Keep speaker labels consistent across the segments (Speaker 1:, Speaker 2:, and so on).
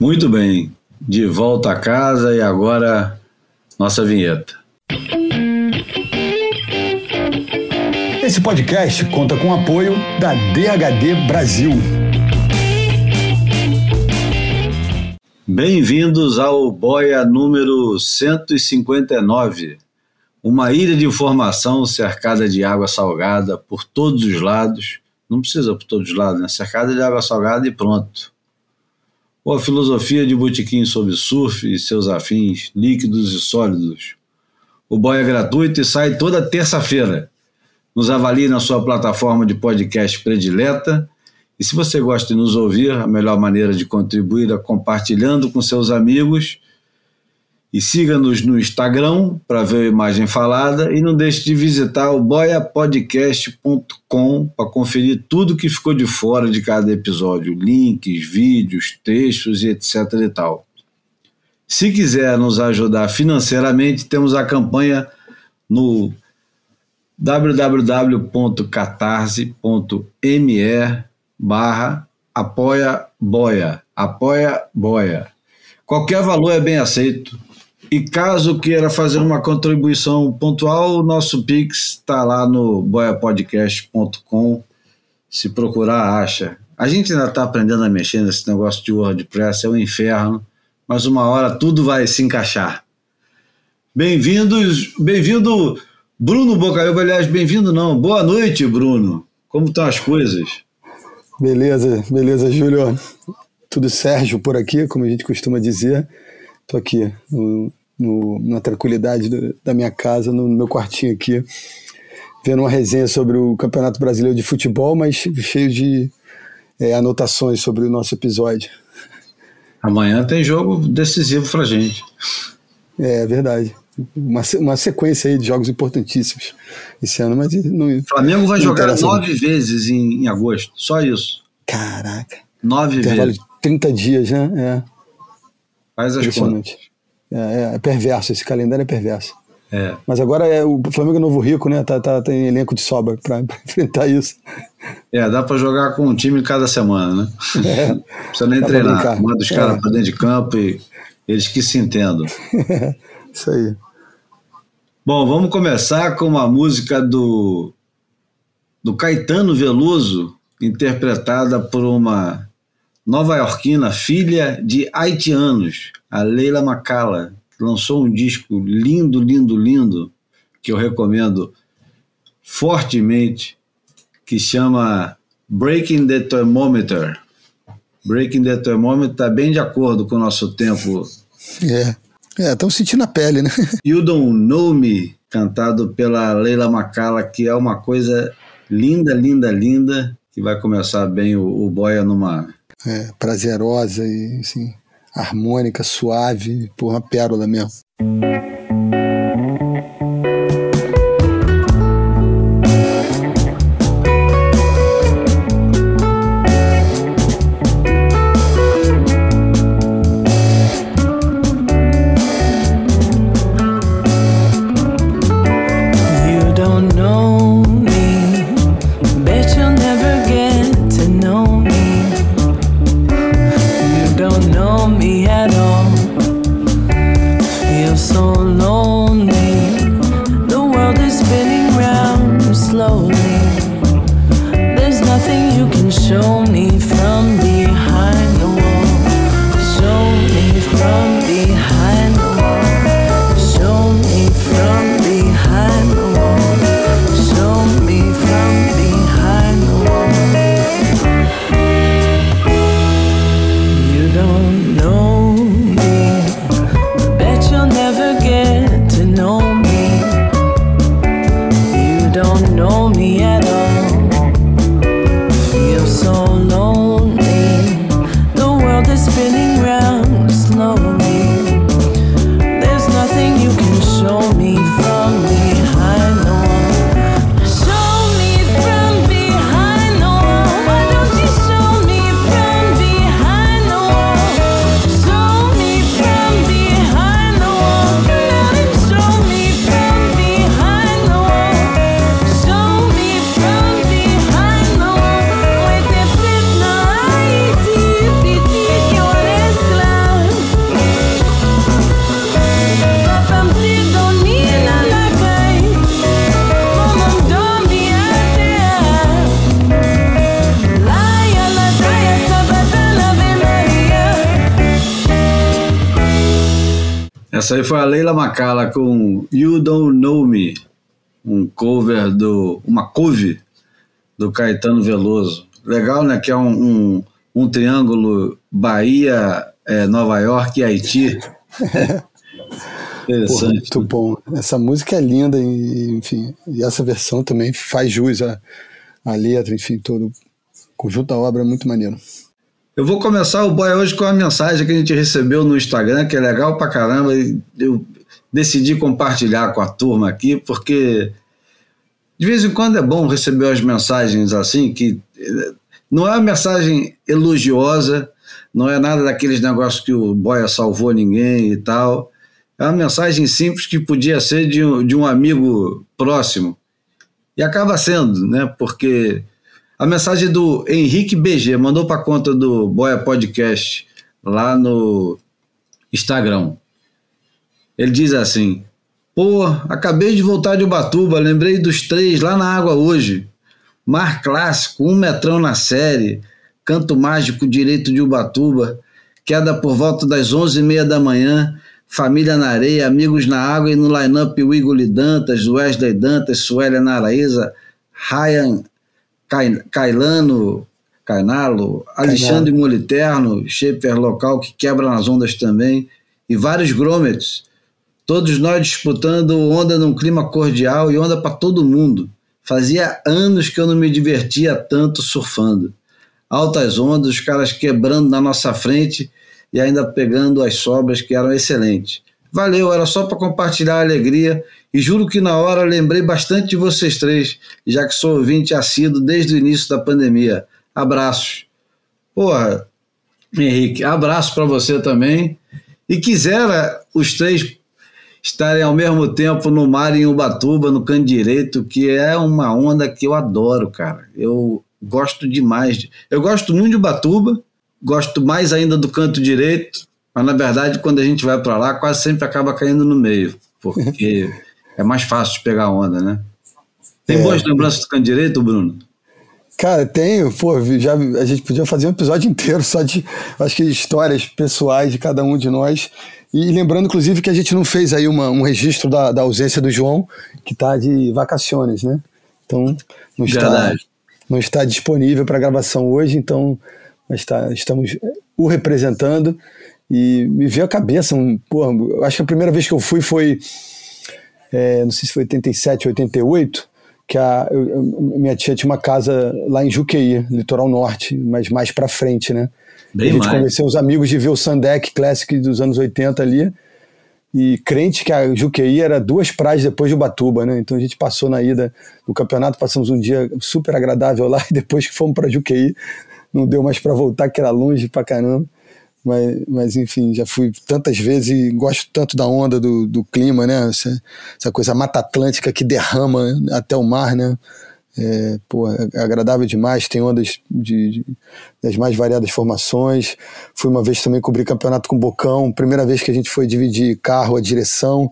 Speaker 1: Muito bem, de volta a casa e agora nossa vinheta.
Speaker 2: Esse podcast conta com o apoio da DHD Brasil.
Speaker 1: Bem-vindos ao Boia número 159, uma ilha de informação cercada de água salgada por todos os lados. Não precisa por todos os lados, né? Cercada de água salgada e pronto ou a filosofia de Botequim sobre surf e seus afins, líquidos e sólidos. O boy é gratuito e sai toda terça-feira. Nos avalie na sua plataforma de podcast predileta. E se você gosta de nos ouvir, a melhor maneira de contribuir é compartilhando com seus amigos e siga-nos no Instagram para ver a imagem falada e não deixe de visitar o boiapodcast.com para conferir tudo que ficou de fora de cada episódio, links, vídeos, textos e etc e tal. Se quiser nos ajudar financeiramente, temos a campanha no www.catarse.me barra apoia boia, apoia boia. Qualquer valor é bem aceito e caso queira fazer uma contribuição pontual, o nosso Pix está lá no boiapodcast.com. Se procurar, acha. A gente ainda está aprendendo a mexer nesse negócio de WordPress, é um inferno, mas uma hora tudo vai se encaixar. Bem-vindos, bem-vindo Bruno Bocaiúva, aliás, bem-vindo não. Boa noite, Bruno. Como estão as coisas?
Speaker 3: Beleza, beleza, Júlio. Tudo Sérgio por aqui, como a gente costuma dizer. Estou aqui no, na tranquilidade do, da minha casa, no, meu quartinho aqui, vendo uma resenha sobre o Campeonato Brasileiro de Futebol, mas cheio de é, anotações sobre o nosso episódio.
Speaker 1: Amanhã tem jogo decisivo pra gente.
Speaker 3: É, é verdade. Uma, uma sequência aí de jogos importantíssimos esse ano, mas não.
Speaker 1: Flamengo vai jogar nove muito. vezes em, em, agosto, só isso.
Speaker 3: Caraca.
Speaker 1: Nove Intervalo vezes.
Speaker 3: De 30 dias, né? É.
Speaker 1: Faz as contas.
Speaker 3: É, é, perverso, esse calendário é perverso.
Speaker 1: É.
Speaker 3: Mas agora é o Flamengo é novo rico, né? Tá, tá, tem elenco de sobra para enfrentar isso.
Speaker 1: É, dá para jogar com um time cada semana, né? É. Não precisa nem treinar. Manda os caras é. para dentro de campo e eles que se entendam.
Speaker 3: isso aí.
Speaker 1: Bom, vamos começar com uma música do, do Caetano Veloso, interpretada por uma nova-iorquina, filha de haitianos, a Leila Macala, lançou um disco lindo, lindo, lindo, que eu recomendo fortemente, que chama Breaking the Thermometer. Breaking the Thermometer está bem de acordo com o nosso tempo.
Speaker 3: É, é, estão sentindo a pele, né?
Speaker 1: You Don't Know Me, cantado pela Leila Macala, que é uma coisa linda, linda, linda, que vai começar bem o, o Boia numa...
Speaker 3: É, prazerosa e, assim, harmônica, suave, por uma pérola mesmo. Me at
Speaker 1: Essa aí foi a Leila Macala com You Don't Know Me, um cover do. uma couve do Caetano Veloso. Legal, né? Que é um, um, um triângulo Bahia, é, Nova York e Haiti.
Speaker 3: Porra, muito bom. Essa música é linda, e, enfim, e essa versão também faz jus à, à letra, enfim, todo o conjunto da obra é muito maneiro.
Speaker 1: Eu vou começar o boy hoje com uma mensagem que a gente recebeu no Instagram, que é legal pra caramba, e eu decidi compartilhar com a turma aqui, porque de vez em quando é bom receber as mensagens assim, que eh, não é uma mensagem elogiosa, não é nada daqueles negócios que o Boia salvou ninguém e tal. É uma mensagem simples que podia ser de um, de um amigo próximo. E acaba sendo, né? Porque a mensagem do Henrique BG mandou para conta do Boia Podcast lá no Instagram. Ele diz assim: Pô, acabei de voltar de Ubatuba, lembrei dos três lá na água hoje. Mar clássico, um metrão na série, canto mágico direito de Ubatuba, queda por volta das onze e meia da manhã, Família na Areia, Amigos na Água e no line-up Igor Dantas, Wesley Dantas, Suélia Naraíza, Ryan Cailano, Cainalo, Alexandre Moliterno, shaper local que quebra nas ondas também, e vários gromets. Todos nós disputando onda num clima cordial e onda para todo mundo. Fazia anos que eu não me divertia tanto surfando. Altas ondas, os caras quebrando na nossa frente e ainda pegando as sobras que eram excelentes. Valeu, era só para compartilhar a alegria e juro que na hora lembrei bastante de vocês três, já que sou ouvinte assíduo desde o início da pandemia. Abraços. Porra, Henrique, abraço para você também. E quisera os três estarem ao mesmo tempo no mar em Ubatuba, no canto direito, que é uma onda que eu adoro, cara. Eu gosto demais. Eu gosto muito de Ubatuba, gosto mais ainda do canto direito, mas na verdade quando a gente vai para lá quase sempre acaba caindo no meio, porque é mais fácil de pegar onda, né? Tem é. boas lembranças do canto direito, Bruno?
Speaker 3: Cara, tenho, pô, já, a gente podia fazer um episódio inteiro só de, acho que histórias pessoais de cada um de nós. E lembrando, inclusive, que a gente não fez aí uma, um registro da, da ausência do João, que está de vacações, né? Então, não está, não está disponível para gravação hoje, então mas tá, estamos o representando e me veio a cabeça, um, porra, acho que a primeira vez que eu fui foi, é, não sei se foi 87, 88, que a, eu, minha tia tinha uma casa lá em Juqueí, litoral norte, mas mais para frente, né? Bem a gente mais. convenceu os amigos de ver o Sandec Classic dos anos 80 ali, e crente que a Juqueí era duas praias depois de Ubatuba, né? Então a gente passou na ida do campeonato, passamos um dia super agradável lá, e depois que fomos para Juqueí, não deu mais para voltar, que era longe pra caramba. Mas, mas enfim, já fui tantas vezes e gosto tanto da onda do, do clima, né? Essa, essa coisa mata atlântica que derrama até o mar, né? É, pô, é agradável demais, tem ondas de, de, das mais variadas formações. Fui uma vez também cobrir campeonato com Bocão, primeira vez que a gente foi dividir carro, a direção.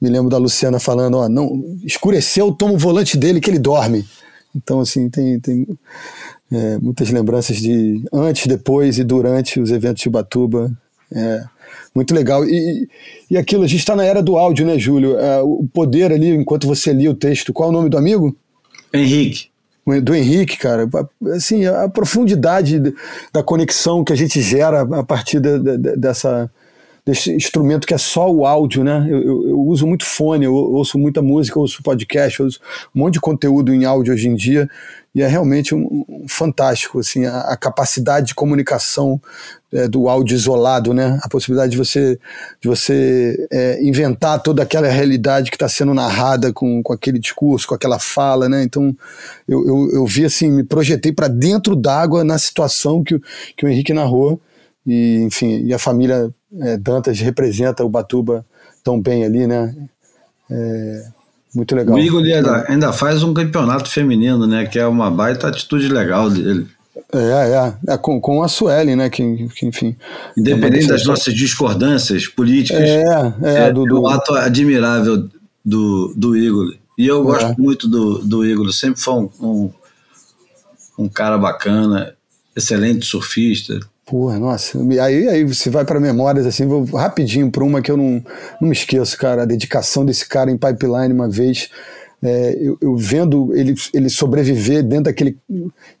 Speaker 3: Me lembro da Luciana falando: ó, não, escureceu, toma o volante dele que ele dorme. Então, assim, tem, tem é, muitas lembranças de antes, depois e durante os eventos de Ubatuba. É, muito legal. E, e aquilo, a gente está na era do áudio, né, Júlio? É, o poder ali, enquanto você lia o texto, qual é o nome do amigo?
Speaker 1: Henrique.
Speaker 3: Do Henrique, cara. Assim, a profundidade da conexão que a gente gera a partir de, de, dessa, desse instrumento que é só o áudio, né? Eu, eu, eu, uso muito fone, eu ouço muita música, eu ouço podcast, eu ouço um monte de conteúdo em áudio hoje em dia e é realmente um, um fantástico, assim, a, a, capacidade de comunicação é, do áudio isolado, né? A possibilidade de você, de você é, inventar toda aquela realidade que está sendo narrada com, com aquele discurso, com aquela fala, né? Então eu, eu, eu vi assim, me projetei para dentro d'água na situação que, que o Henrique narrou e enfim, e a família é, Dantas representa o Batuba tão bem ali, né? É, muito legal.
Speaker 1: O Igor ainda, ainda, faz um campeonato feminino, né? Que é uma baita atitude legal dele.
Speaker 3: É, é, é com, com a Sueli, né? Que, que enfim.
Speaker 1: Independente das nossas discordâncias políticas,
Speaker 3: é, é,
Speaker 1: é, do, do... um ato admirável do, do Igor. E eu gosto é. muito do, do Igor, sempre foi um, um, um cara bacana, excelente surfista
Speaker 3: Porra, nossa. Aí, aí você vai para memórias assim, vou rapidinho para uma que eu não, não me esqueço, cara. A dedicação desse cara em pipeline uma vez. É, eu, eu, vendo ele, ele sobreviver dentro daquele.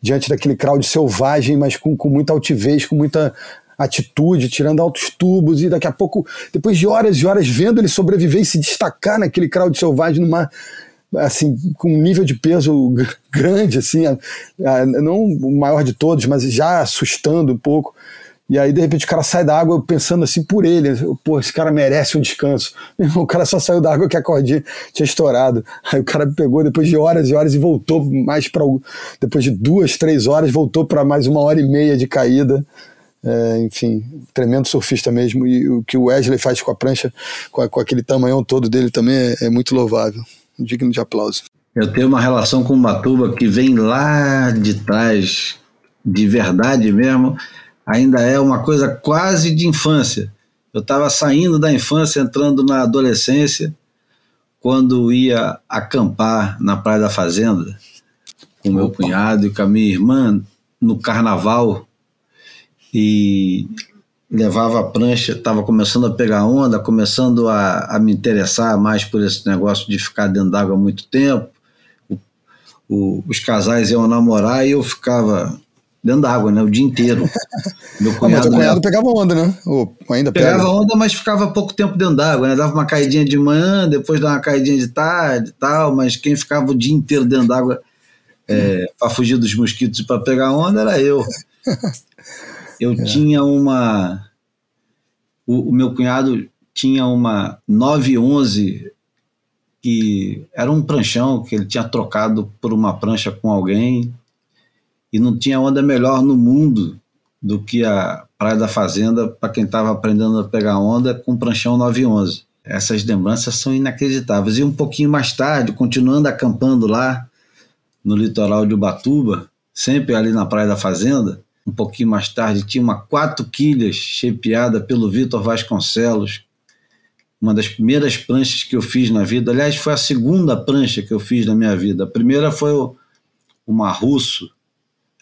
Speaker 3: diante daquele crowd selvagem, mas com, com muita altivez, com muita atitude, tirando altos tubos, e daqui a pouco, depois de horas e horas, vendo ele sobreviver e se destacar naquele crowd selvagem numa assim, com um nível de peso grande, assim, a, a, não o maior de todos, mas já assustando um pouco. E aí, de repente, o cara sai da água pensando assim por ele. Pô, esse cara merece um descanso. O cara só saiu da água que a cordinha tinha estourado. Aí o cara pegou depois de horas e horas e voltou mais para. Depois de duas, três horas, voltou para mais uma hora e meia de caída. É, enfim, tremendo surfista mesmo. E o que o Wesley faz com a prancha, com, a, com aquele tamanhão todo dele também é, é muito louvável digno de aplauso.
Speaker 1: Eu tenho uma relação com Batuba que vem lá de trás, de verdade mesmo, ainda é uma coisa quase de infância. Eu estava saindo da infância, entrando na adolescência, quando ia acampar na Praia da Fazenda com meu cunhado e com a minha irmã no carnaval. E levava a prancha, estava começando a pegar onda, começando a, a, me interessar mais por esse negócio de ficar dentro d'água muito tempo. O, o, os casais iam namorar e eu ficava dentro d'água, né, o dia inteiro.
Speaker 3: Meu cunhado, ah, cunhado pegava onda, né? Ou ainda
Speaker 1: pegava
Speaker 3: pega.
Speaker 1: onda, mas ficava pouco tempo dentro d'água, né? Dava uma caidinha de manhã, depois dava uma caidinha de tarde e tal, mas quem ficava o dia inteiro dentro d'água é, para fugir dos mosquitos e para pegar onda era eu. Eu é. tinha uma. O, o, meu cunhado tinha uma 911 que era um pranchão que ele tinha trocado por uma prancha com alguém e não tinha onda melhor no mundo do que a Praia da Fazenda para quem estava aprendendo a pegar onda com pranchão 911. Essas lembranças são inacreditáveis. E um pouquinho mais tarde, continuando acampando lá no litoral de Ubatuba, sempre ali na Praia da Fazenda, um pouquinho mais tarde, tinha uma quatro quilhas shapeada pelo Vitor Vasconcelos, uma das primeiras pranchas que eu fiz na vida. Aliás, foi a segunda prancha que eu fiz na minha vida. A primeira foi uma russo,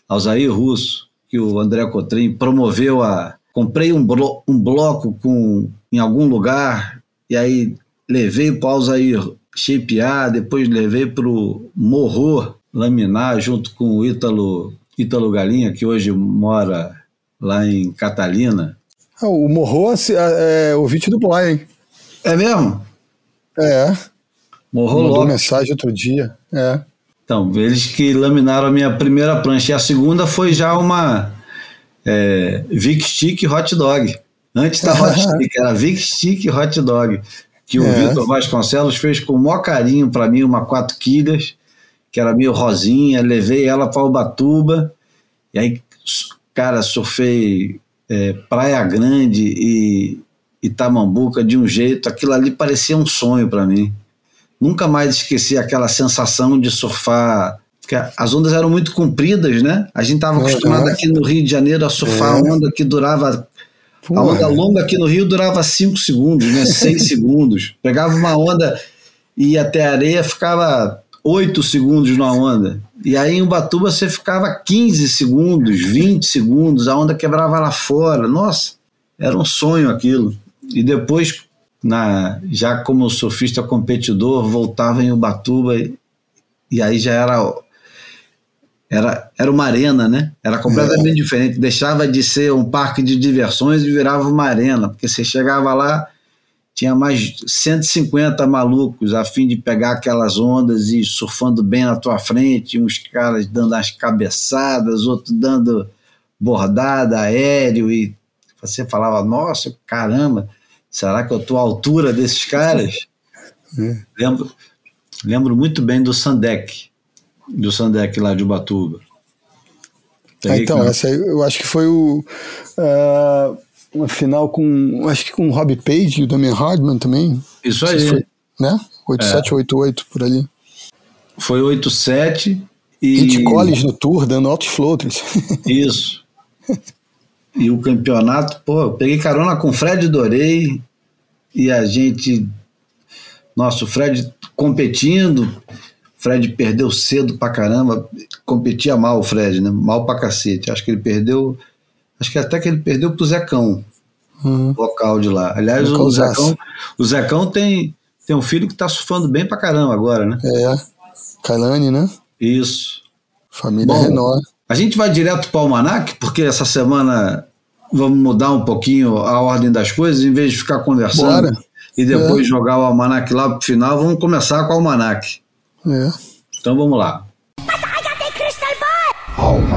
Speaker 1: Alzair Russo, que o André Cotrim promoveu a. Comprei um, blo um bloco com, em algum lugar, e aí levei para o Alzair shapear, depois levei para o Morro laminar junto com o Ítalo Ítalo Galinha, que hoje mora lá em Catalina.
Speaker 3: Ah, o Morro é, é ouvinte do Boy, hein?
Speaker 1: É mesmo?
Speaker 3: É.
Speaker 1: Morro
Speaker 3: Mandou Lopes. mensagem outro dia. É.
Speaker 1: Então, eles que laminaram a minha primeira prancha. E a segunda foi já uma é, Vic Stick Hot Dog. Antes da Hot Stick, era Vic Stick Hot Dog. Que o é. Vitor Vasconcelos fez com o maior carinho para mim, uma 4 quilos que era meio rosinha, levei ela para Ubatuba, e aí, cara, surfei é, Praia Grande e Itamambuca de um jeito, aquilo ali parecia um sonho para mim. Nunca mais esqueci aquela sensação de surfar, porque as ondas eram muito compridas, né? A gente estava acostumado aqui no Rio de Janeiro a surfar é. onda que durava a onda longa aqui no Rio durava 5 segundos, né? 6 segundos. Pegava uma onda e ia até a areia, ficava 8 segundos na onda. E aí em Ubatuba você ficava 15 segundos, 20 segundos, a onda quebrava lá fora. Nossa, era um sonho aquilo. E depois, na, já como surfista competidor, voltava em Ubatuba e, e aí já era era, era uma arena, né? Era completamente é. diferente. Deixava de ser um parque de diversões e virava uma arena, porque você chegava lá, tinha mais 150 malucos a fim de pegar aquelas ondas e surfando bem na tua frente, uns caras dando as cabeçadas, outros dando bordada, aéreo, e você falava, nossa, caramba, será que eu estou à altura desses caras? É. Lembro, lembro muito bem do Sandek, do Sandek lá de Ubatuba.
Speaker 3: Ah, então, essa aí, eu acho que foi o... Uh uma final com, acho que com o Rob Page e o Damian Hardman também.
Speaker 1: Isso aí. Foi,
Speaker 3: né? 87, é. 88 por ali.
Speaker 1: Foi 87 e.
Speaker 3: Hit Collins no Tour, dando altos floaters.
Speaker 1: Isso. E o campeonato, pô, eu peguei carona com o Fred Dorei e a gente. Nossa, o Fred competindo. Fred perdeu cedo pra caramba. Competia mal o Fred, né? Mal pra cacete. Acho que ele perdeu Acho que até que ele perdeu pro Zecão,
Speaker 3: Uhum.
Speaker 1: vocal de lá. Aliás, o
Speaker 3: Vocalzaço.
Speaker 1: Zecão, o Zecão tem, tem um filho que tá surfando bem pra caramba agora, né?
Speaker 3: É. Kailane, né?
Speaker 1: Isso.
Speaker 3: Família
Speaker 1: Bom.
Speaker 3: Renault.
Speaker 1: A gente vai direto para o Almanac, porque essa semana vamos mudar um pouquinho a ordem das coisas, em vez de ficar conversando
Speaker 3: Bora.
Speaker 1: e depois jogar o Almanac lá pro final, vamos começar com o Almanac.
Speaker 3: É.
Speaker 1: Então vamos lá.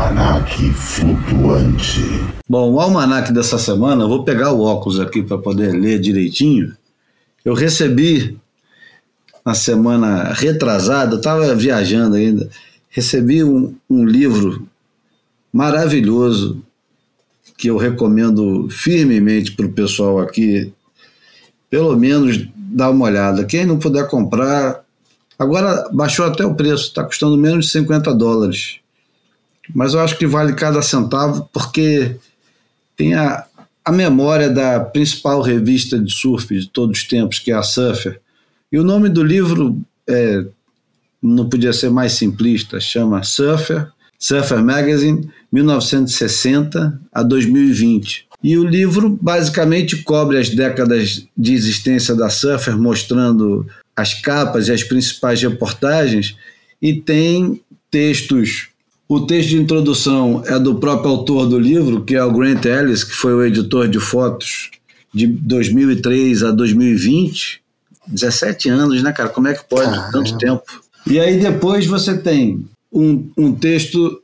Speaker 2: Almanac flutuante.
Speaker 1: Bom, o almanac dessa semana, eu vou pegar o óculos aqui para poder ler direitinho. Eu recebi na semana retrasada, eu estava viajando ainda, recebi um, um livro maravilhoso que eu recomendo firmemente para o pessoal aqui, pelo menos dar uma olhada. Quem não puder comprar, agora baixou até o preço, está custando menos de 50 dólares. Mas eu acho que vale cada centavo porque tem a, a memória da principal revista de surf de todos os tempos, que é a Surfer. E o nome do livro é, não podia ser mais simplista, chama Surfer, Surfer Magazine, 1960 a 2020. E o livro basicamente cobre as décadas de existência da Surfer, mostrando as capas e as principais reportagens, e tem textos o texto de introdução é do próprio autor do livro, que é o Grant Ellis, que foi o editor de fotos de 2003 a 2020. 17 anos, né, cara? Como é que pode tanto tempo? E aí depois você tem um, um texto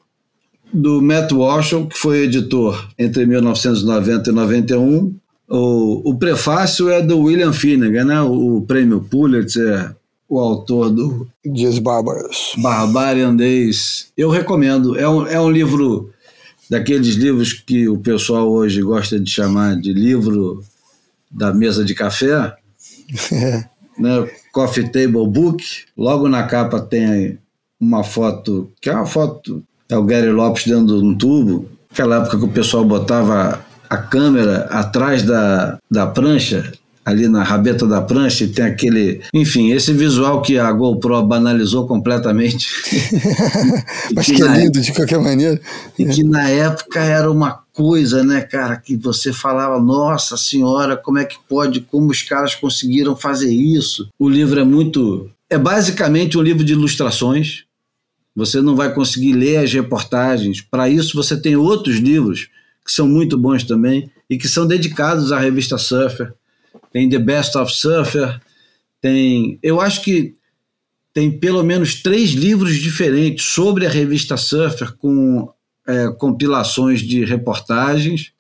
Speaker 1: do Matt Walshall, que foi editor entre 1990 e 91. O, o prefácio é do William Finnegan, né? o, o prêmio Pulitzer, o autor do
Speaker 3: Dias Bárbaros.
Speaker 1: Barbarian Days. Eu recomendo. É um, é um livro daqueles livros que o pessoal hoje gosta de chamar de livro da mesa de café,
Speaker 3: É.
Speaker 1: né? Coffee Table Book. Logo na capa tem uma foto, que é uma foto, é o Gary Lopes dentro de um tubo. Aquela época que o pessoal botava a câmera atrás da, da prancha, ali na rabeta da prancha, e tem aquele. Enfim, esse visual que a GoPro banalizou completamente.
Speaker 3: Mas
Speaker 1: que
Speaker 3: que é lindo de qualquer maneira.
Speaker 1: E que na época era uma coisa, né, cara, que você falava, nossa senhora, como é que pode, como os caras conseguiram fazer isso? O livro é muito. É basicamente um livro de ilustrações. Você não vai conseguir ler as reportagens. Para isso, você tem outros livros que são muito bons também e que são dedicados à revista Surfer. Tem The Best of Surfer, tem. Eu acho que tem pelo menos três livros diferentes sobre a revista Surfer, com é, compilações de reportagens.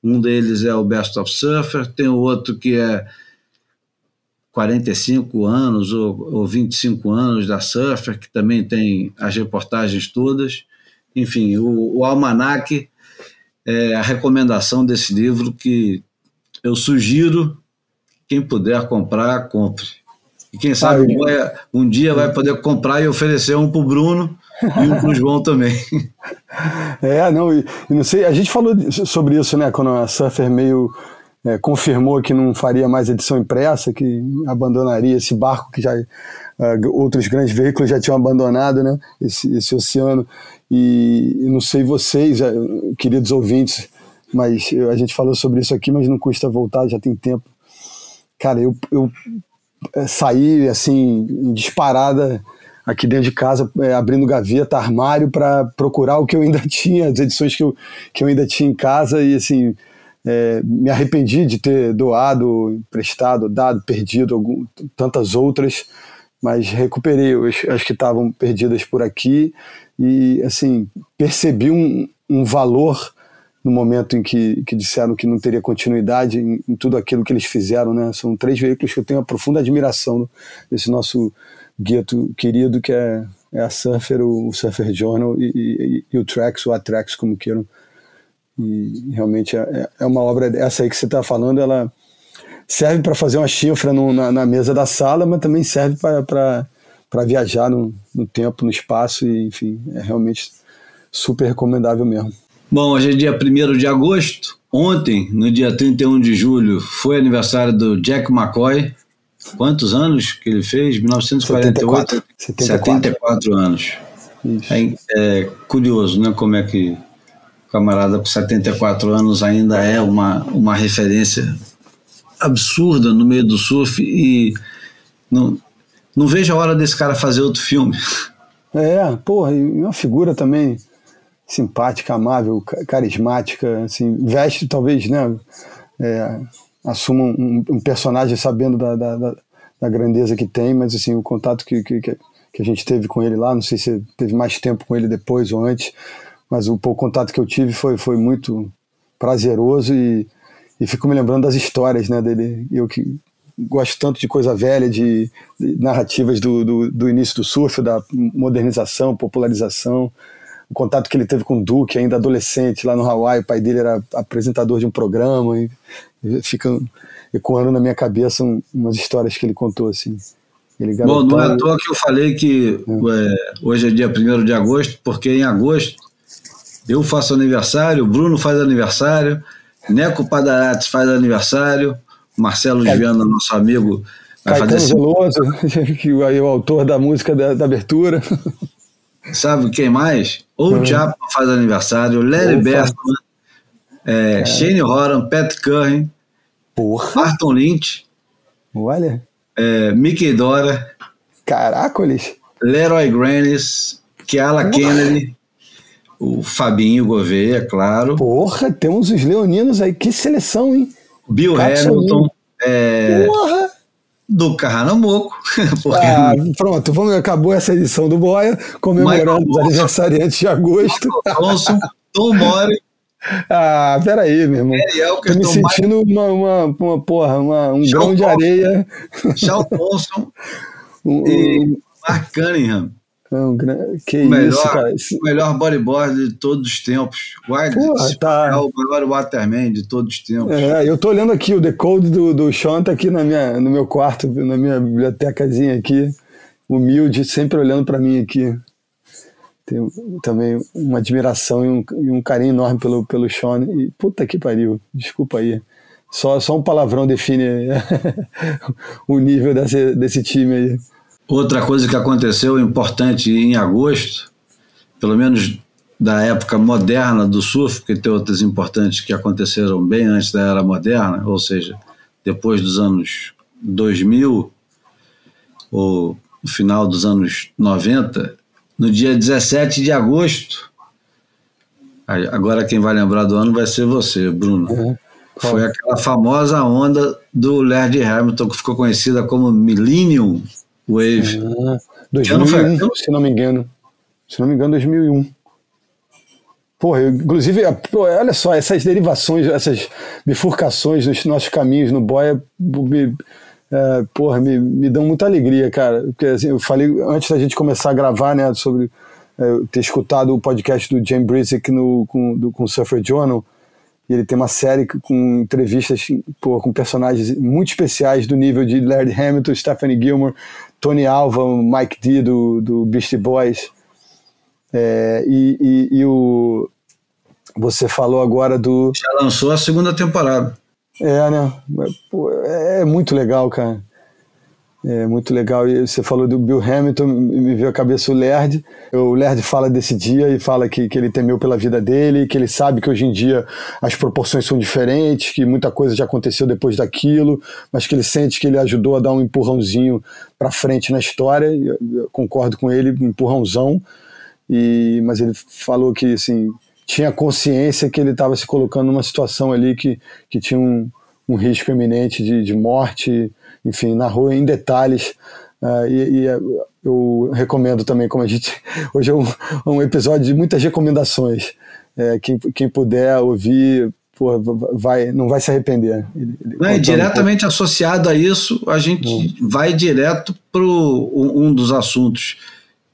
Speaker 1: Um deles é o Best of Surfer, tem o outro que é 45 anos ou, ou 25 anos da Surfer, que também tem as reportagens todas. Enfim, o, o Almanac é a recomendação desse livro que eu sugiro, quem puder comprar, compre. E quem sabe vai- um dia vai poder comprar e oferecer um para o Bruno e um para o João também.
Speaker 3: É, não, e, e não sei, a gente falou sobre isso, né, quando a Surfer meio é, confirmou que não faria mais edição impressa, que abandonaria esse barco que já ah, outros grandes veículos já tinham abandonado, né, esse, esse oceano. E, e não sei vocês, eh, queridos ouvintes, mas a gente falou sobre isso aqui, mas não custa voltar, já tem tempo. Cara, eu, eu eh, saí assim, disparada aqui dentro de casa, eh, abrindo gaveta, armário, para procurar o que eu ainda tinha, as edições que eu, que eu ainda tinha em casa, e assim, eh, me arrependi de ter doado, emprestado, dado, perdido algum, tantas outras, mas recuperei as, as que estavam perdidas por aqui, e assim, percebi um, um valor no momento em que, que disseram que não teria continuidade em, em tudo aquilo que eles fizeram, né? São três veículos que eu tenho uma profunda admiração desse nosso gueto querido, que é, é a Surfer, o, o Surfer Journal e, e- e o Trax, o Atrax, como queiram. E realmente é, é uma obra, essa aí que você está falando, ela serve para fazer uma chifra no- na, na mesa da sala, mas também serve para viajar no, no tempo, no espaço, e enfim, é realmente super recomendável mesmo.
Speaker 1: Bom, hoje é dia 1 de agosto. Ontem, no dia 31 de julho, foi aniversário do Jack McCoy. Quantos anos que ele fez? 1948?
Speaker 3: 74.
Speaker 1: 74 anos. É, é curioso, né? Como é que O camarada com 74 anos ainda é uma, uma referência absurda no meio do surf e não, não vejo a hora desse cara fazer outro filme.
Speaker 3: É, porra, e uma figura também simpática, amável, carismática, assim, veste talvez, né, é, assuma um, um, personagem sabendo da, da, da, grandeza que tem, mas assim, o contato que, que, que a gente teve com ele lá, não sei se teve mais tempo com ele depois ou antes, mas o pouco contato que eu tive foi, foi muito prazeroso e, e fico me lembrando das histórias né, dele. Eu que gosto tanto de coisa velha, de, de narrativas do, do, do, início do surf, da modernização, popularização. O contato que ele teve com o Duke, ainda adolescente, lá no Hawaii, o pai dele era apresentador de um programa, e, e fica ecoando na minha cabeça um, umas histórias que ele contou, assim.
Speaker 1: Ele Bom, não é à toa que eu falei que é. É, hoje é dia 1 de agosto, porque em agosto eu faço aniversário, o Bruno faz aniversário, Neco Padarates faz aniversário, Marcelo. Viana, nosso amigo,
Speaker 3: vai Caetano fazer. Veloso, que é o autor da música da, da abertura.
Speaker 1: Sabe quem mais? Ou o uhum. Chapman faz aniversário, Larry Bertman, é, é. Shane Horan, Pat Curran, Porra. Barton Lynch.
Speaker 3: Olha.
Speaker 1: É, Mickey Dora.
Speaker 3: Caracoles.
Speaker 1: Leroy Granis, Kiala Kennedy, o Fabinho Gouveia, claro.
Speaker 3: Porra, temos os leoninos aí, que seleção, hein?
Speaker 1: Bill Hamilton, é, Porra! Do Carranamoco.
Speaker 3: Ah, pronto, vamos, acabou essa edição do Boia, comemorando os aniversariantes de agosto.
Speaker 1: Thompson, Tom Mori.
Speaker 3: Ah, peraí, meu irmão. Tô me sentindo uma, uma, uma, porra, uma, um grão de areia.
Speaker 1: Charles Thompson e Mark Cunningham.
Speaker 3: Não, que
Speaker 1: o melhor,
Speaker 3: isso, cara.
Speaker 1: O melhor bodyboard de todos os tempos. Tá. é o melhor waterman de todos os tempos.
Speaker 3: É, eu tô olhando aqui, o decode do, do Sean tá aqui na minha, no meu quarto, na minha bibliotecazinha aqui, humilde, sempre olhando para mim aqui. Tenho também uma admiração e um, e um, carinho enorme pelo, pelo Sean. E puta que pariu, desculpa aí. Só, só um palavrão define o nível desse, desse time aí.
Speaker 1: Outra coisa que aconteceu importante em agosto, pelo menos da época moderna do surf, porque tem outras importantes que aconteceram bem antes da era moderna, ou seja, depois dos anos 2000 ou no final dos anos 90, no dia 17 de agosto. Agora quem vai lembrar do ano vai ser você, Bruno. Uhum. Foi aquela famosa onda do Laird Hamilton que ficou conhecida como Millennium Wave.
Speaker 3: Ah, 2001, se não me engano. Se não me engano, 2001. Porra, eu, inclusive, olha só, essas derivações, essas bifurcações nos nossos caminhos no Boia, me, é, porra, me, me dão muita alegria, cara. Porque assim, eu falei antes da gente começar a gravar, né, sobre é, ter escutado o podcast do James Brisick no, com, do, com o Surfer Journal, e ele tem uma série com entrevistas pô, com personagens muito especiais do nível de Larry Hamilton, Stephanie Gilmore, Tony Alva, Mike D do, do Beastie Boys. É, e, e, e, o você falou agora do.
Speaker 1: Já lançou a segunda temporada.
Speaker 3: É, né? Pô, é muito legal, cara. É muito legal. E você falou do Bill Hamilton, me veio a cabeça o Lerd. O Lerd fala desse dia e fala que, que ele temeu pela vida dele, que ele sabe que hoje em dia as proporções são diferentes, que muita coisa já aconteceu depois daquilo, mas que ele sente que ele ajudou a dar um empurrãozinho para frente na história. Eu concordo com ele, um empurrãozão. E, mas ele falou que assim, tinha consciência que ele estava se colocando numa situação ali que, que tinha um, um risco iminente de, de morte enfim, narrou em detalhes. Uh, e, e, eu recomendo também, como a gente. Hoje é um, um episódio de muitas recomendações. É, quem, quem puder ouvir, pô, vai, não vai se arrepender.
Speaker 1: Ele, não, diretamente um associado a isso, a gente hum. vai direto para um dos assuntos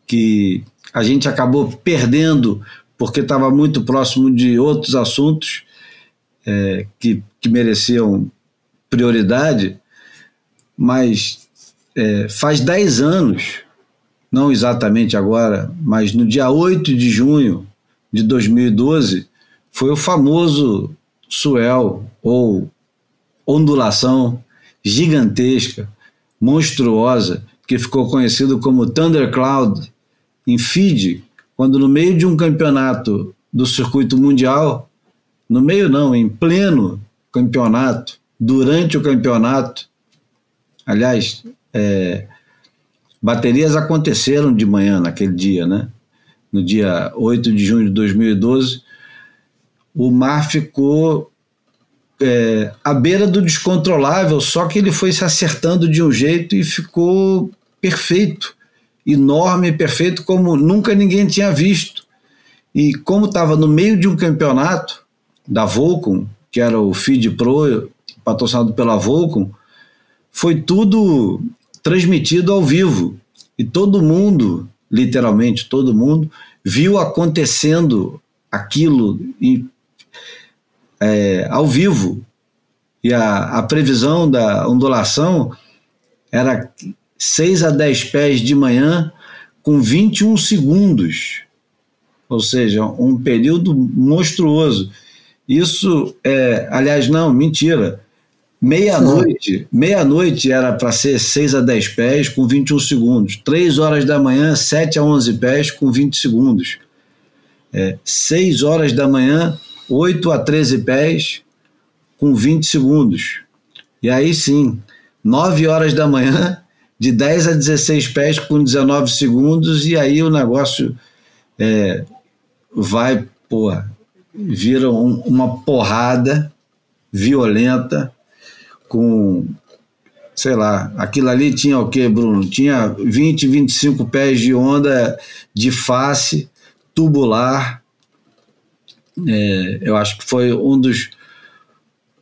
Speaker 1: que a gente acabou perdendo porque estava muito próximo de outros assuntos é, que, que mereciam prioridade, mas é, faz 10 anos, não exatamente agora, mas no dia 8 de junho de 2012, foi o famoso swell ou ondulação gigantesca, monstruosa, que ficou conhecido como Thundercloud em Fiji, quando no meio de um campeonato do circuito mundial, no meio não, em pleno campeonato, durante o campeonato. Aliás, é, baterias aconteceram de manhã naquele dia, né? No dia 8 de junho de 2012, o mar ficou é, à beira do descontrolável, só que ele foi se acertando de um jeito e ficou perfeito, enorme, perfeito, como nunca ninguém tinha visto. E como estava no meio de um campeonato da Volcom, que era o Feed Pro, patrocinado pela Volcom, foi tudo transmitido ao vivo. E todo mundo, literalmente todo mundo, viu acontecendo aquilo em é, ao vivo. E a, a previsão da ondulação era 6 a 10 pés de manhã com 21 segundos. Ou seja, um período monstruoso. Isso é, aliás, não, mentira. Meia-noite, meia-noite era para ser 6 a 10 pés com 21 segundos. 3 horas da manhã, 7 a 11 pés com 20 segundos. É, 6 horas da manhã, 8 a 13 pés com 20 segundos. E aí sim, 9 horas da manhã, de 10 a 16 pés com 19 segundos, e aí o negócio é, vai, pô, vira um, uma porrada violenta com, sei lá, aquilo ali tinha o que, Bruno? Tinha 20, 25 pés de onda de face tubular, é, eu acho que foi um dos,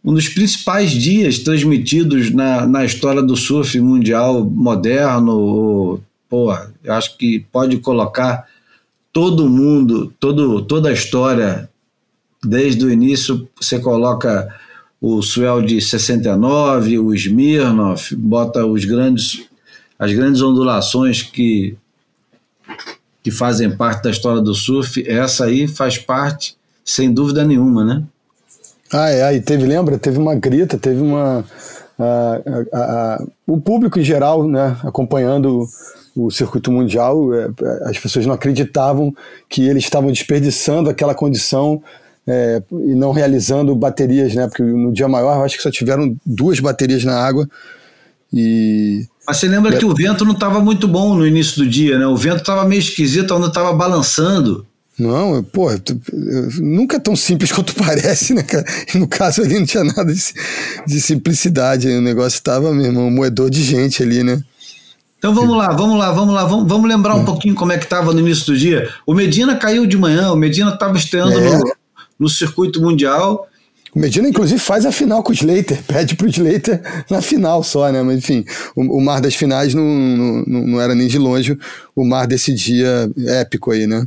Speaker 1: um dos principais dias transmitidos na, na história do surf mundial moderno. Pô, eu acho que pode colocar todo mundo, todo, toda a história, desde o início, você coloca o Swell de 69, o Smirnoff, bota os grandes, as grandes ondulações que, que fazem parte da história do surf, essa aí faz parte sem dúvida nenhuma, né?
Speaker 3: Ah, é, aí teve, lembra? Teve uma grita, teve uma. A, a, a, o público em geral, né, acompanhando o, circuito mundial, é, as pessoas não acreditavam que eles estavam desperdiçando aquela condição é, e não realizando baterias, né? Porque no dia maior eu acho que só tiveram duas baterias na água e
Speaker 1: mas você lembra que o vento não estava muito bom no início do dia, né? O vento estava meio esquisito, ainda estava balançando.
Speaker 3: Não, pô, nunca é tão simples quanto parece, né, cara? No caso ali não tinha nada de, de simplicidade, o negócio estava, meu irmão, um moedor de gente ali, né?
Speaker 1: Então vamos lá, vamos lá, vamos lá, vamos, vamos lembrar um é. pouquinho como é que estava no início do dia. O Medina caiu de manhã, o Medina estava estreando é. no, no circuito mundial.
Speaker 3: O Medina, inclusive, faz a final com o Slater, pede pro Slater na final só, né? Mas enfim, o, o mar das finais não, não, não era nem de longe o mar desse dia épico aí, né?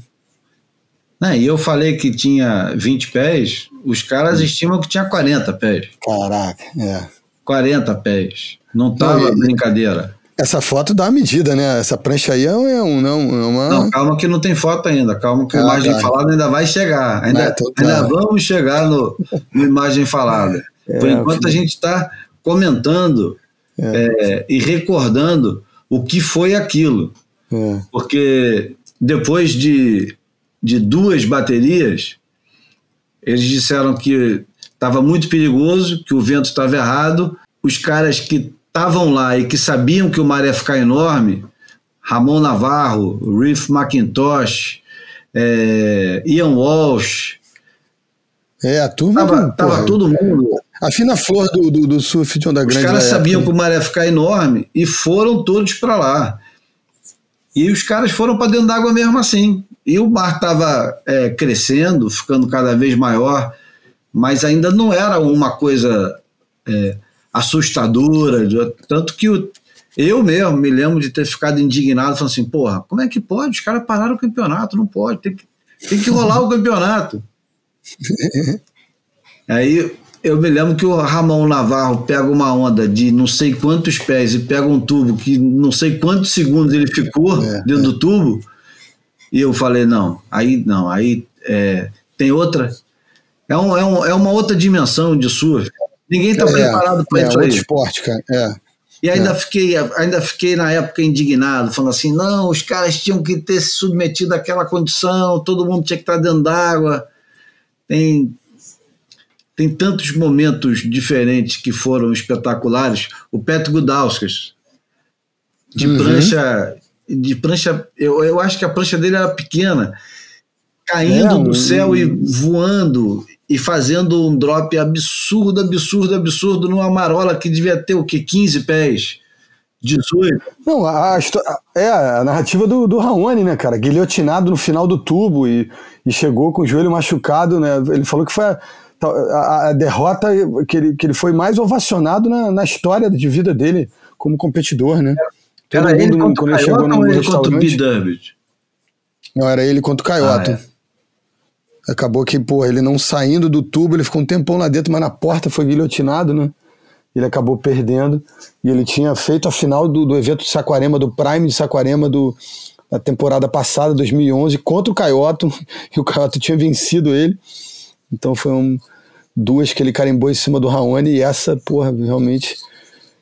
Speaker 1: Né? E eu falei que tinha 20 pés, os caras hum. estimam que tinha 40 pés.
Speaker 3: Caraca, é.
Speaker 1: 40 pés. Não tava não, brincadeira.
Speaker 3: Essa foto dá uma medida, né? Essa prancha aí é um. Não, é uma...
Speaker 1: não calma que não tem foto ainda. Calma que a ah, imagem tá. falada ainda vai chegar. Ainda, ah, ainda vamos chegar no, no imagem falada. É, Por enquanto a gente está comentando é. É, e recordando o que foi aquilo. É. Porque depois de de duas baterias, eles disseram que estava muito perigoso, que o vento estava errado. Os caras que estavam lá e que sabiam que o mar ia ficar enorme, Ramon Navarro, Riff McIntosh, é, Ian Walsh.
Speaker 3: É, a turma.
Speaker 1: Tava, tava todo mundo.
Speaker 3: A fina flor do, do, do surf de onda grande.
Speaker 1: Os caras sabiam época. que o mar ia ficar enorme e foram todos para lá. E os caras foram para dentro d'água mesmo assim. E o mar estava é, crescendo, ficando cada vez maior, mas ainda não era uma coisa é, assustadora. Tanto que o, eu mesmo me lembro de ter ficado indignado, falando assim: porra, como é que pode? Os caras pararam o campeonato, não pode, tem que, tem que rolar o campeonato. Aí eu me lembro que o Ramon Navarro pega uma onda de não sei quantos pés e pega um tubo que não sei quantos segundos ele ficou é, dentro é. do tubo. E eu falei, não, aí não, aí é, tem outra. É, um, é, um, é uma outra dimensão de surf. Ninguém está é, preparado para
Speaker 3: é,
Speaker 1: isso
Speaker 3: aí. esporte, cara. É.
Speaker 1: E ainda, é. fiquei, ainda fiquei na época indignado, falando assim: não, os caras tinham que ter se submetido àquela condição, todo mundo tinha que estar dentro d'água. tem tem tantos momentos diferentes que foram espetaculares. O Petro Gudauskas, de uhum. prancha, de prancha, eu, eu acho que a prancha dele era pequena, caindo é, do céu e voando e fazendo um drop absurdo, absurdo, absurdo numa marola que devia ter o que 15 pés. 18.
Speaker 3: Não, a, a, é a narrativa do, do Raoni, né, cara? Guilhotinado no final do tubo e, e chegou com o joelho machucado, né? Ele falou que foi a, a, a derrota que ele, que ele foi mais ovacionado na, na história de vida dele como competidor, né?
Speaker 1: Era ele contra o Caioto ou ele contra o B.
Speaker 3: Não, era ele contra o Caioto. Ah, é. Acabou que, pô, ele não saindo do tubo, ele ficou um tempão lá dentro, mas na porta foi guilhotinado, né? Ele acabou perdendo. E ele tinha feito a final do, do evento de Saquarema, do Prime de Saquarema do, da temporada passada, 2011, contra o Caioto. E o Caioto tinha vencido ele. Então foi um, duas que ele carimbou em cima do Raoni. E essa, porra, realmente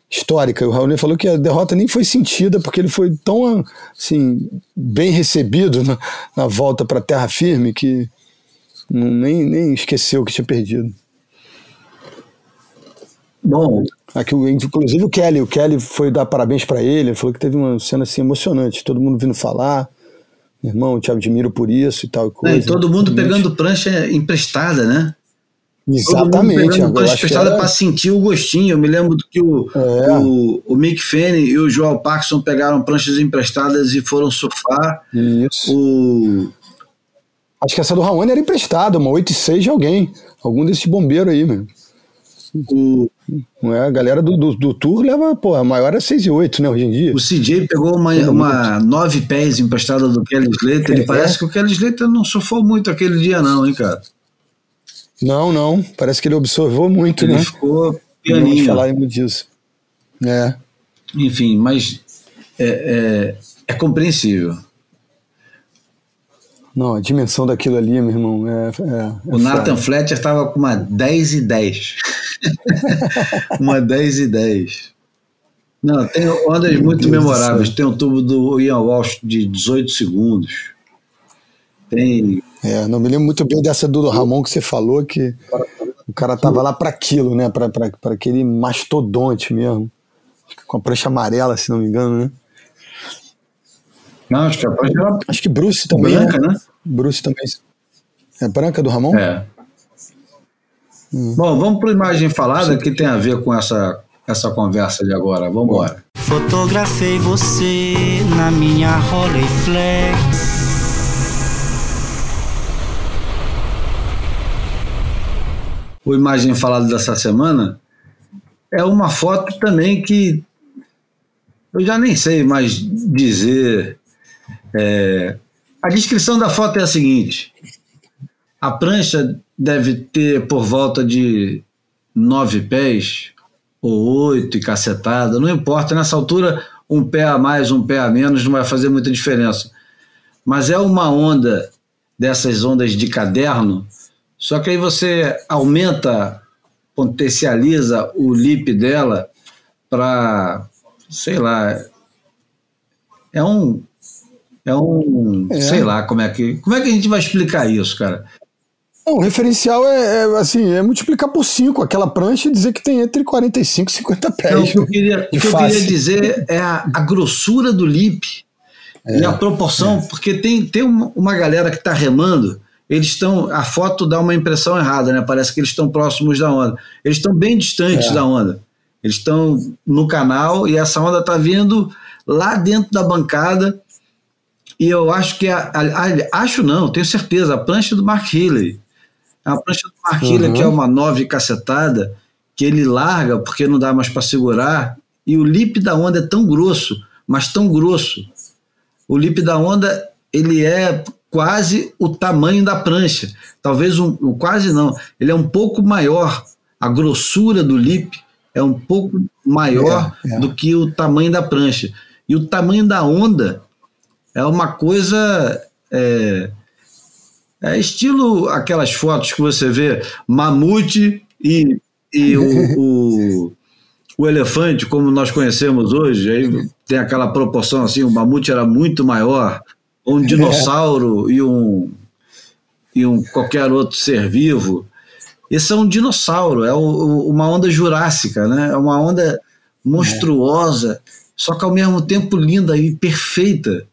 Speaker 3: histórica. O Raoni falou que a derrota nem foi sentida porque ele foi tão assim bem recebido na, na volta para terra firme que nem, nem esqueceu que tinha perdido. Bom, aqui inclusive o Kelly, o Kelly foi dar parabéns para ele, ele falou que teve uma cena assim emocionante, todo mundo vindo falar. Meu irmão, te admiro por isso e tal coisa.
Speaker 1: É, e todo mundo pegando prancha emprestada, né?
Speaker 3: Exatamente.
Speaker 1: Todo emprestada era... para sentir o gostinho. Eu me lembro que o, é. o, o Mick Fanning e o Joel Parkinson pegaram pranchas emprestadas e foram surfar.
Speaker 3: Isso.
Speaker 1: O...
Speaker 3: Acho que essa do Raoni era emprestada, uma 8 e 6 de alguém. Algum desses bombeiros aí, meu. O... Não é? A galera do, do, do, Tour leva, pô, a maior é 6 e 8, né, hoje em dia.
Speaker 1: O CJ pegou uma, uma 9 pés emprestada do Kelly Slater. Ele é. parece que o Kelly Slater não surfou muito aquele dia, não, hein, cara?
Speaker 3: Não, não. Parece que ele observou muito,
Speaker 1: ele
Speaker 3: né?
Speaker 1: Ele ficou pianinho.
Speaker 3: falaremos disso. É.
Speaker 1: Enfim, mas é, é, é, compreensível.
Speaker 3: Não, a dimensão daquilo ali, meu irmão, é. é
Speaker 1: o Nathan Fletcher estava com uma 10 e 10. uma 10 e 10. Não, tem ondas muito memoráveis. Tem o tubo do Ian Walsh de 18 segundos. Tem
Speaker 3: é, não me lembro muito bem dessa do Ramon que você falou, que o cara tava lá para aquilo, né? Para aquele mastodonte mesmo. Com a prancha amarela, se não me engano, né?
Speaker 1: Não, acho que a prancha era.
Speaker 3: Acho que Bruce também.
Speaker 1: Branca, né?
Speaker 3: Bruce também. É branca do Ramon?
Speaker 1: É. Hum. Bom, vamos para a imagem falada que tem a ver com essa, essa conversa de agora. Vamos embora.
Speaker 4: Fotografei você na minha Rolleiflex.
Speaker 1: o Imagem Falada dessa semana, é uma foto também que eu já nem sei mais dizer. É, a descrição da foto é a seguinte: a prancha deve ter por volta de nove pés ou oito e cacetada, não importa, nessa altura um pé a mais, um pé a menos não vai fazer muita diferença. Mas é uma onda dessas ondas de caderno só que aí você aumenta, potencializa o lip dela para, sei lá, é um, é um, é. sei lá como é que, como é que a gente vai explicar isso, cara?
Speaker 3: o referencial é, é, assim, é multiplicar por 5 aquela prancha e dizer que tem entre 45 e 50 pés. Não,
Speaker 1: o que eu queria, o que eu queria dizer é a, a grossura do lip é, e a proporção, é. porque tem, tem uma, uma galera que está remando eles estão. A foto dá uma impressão errada, né? Parece que eles estão próximos da onda. Eles estão bem distantes é. da onda. Eles estão no canal e essa onda está vindo lá dentro da bancada. E eu acho que. A, a, a, acho não, tenho certeza, a prancha do Mark Healy. A prancha do Mark uhum. Healy, que é uma nove cacetada, que ele larga porque não dá mais para segurar. E o lip da onda é tão grosso, mas tão grosso. O lip da onda ele é quase o tamanho da prancha. Talvez um, quase não, ele é um pouco maior. A grossura do lip é um pouco maior é, é. do que o tamanho da prancha. E o tamanho da onda é uma coisa. É, é estilo aquelas fotos que você vê mamute e, e o, o, o, elefante, como nós conhecemos hoje. Aí tem aquela proporção assim: o mamute era muito maior, um dinossauro e um e um qualquer outro ser vivo. Esse é um dinossauro, é o, uma onda jurássica, né? É uma onda monstruosa, só que ao mesmo tempo linda e perfeita.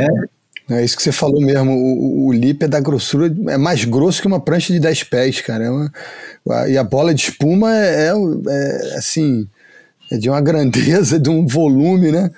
Speaker 3: É. É isso que você falou mesmo. O, o lip é da grossura, é mais grosso que uma prancha de 10 pés, cara. É uma, e a bola de espuma é, é, é, assim, é de uma grandeza, de um volume, né?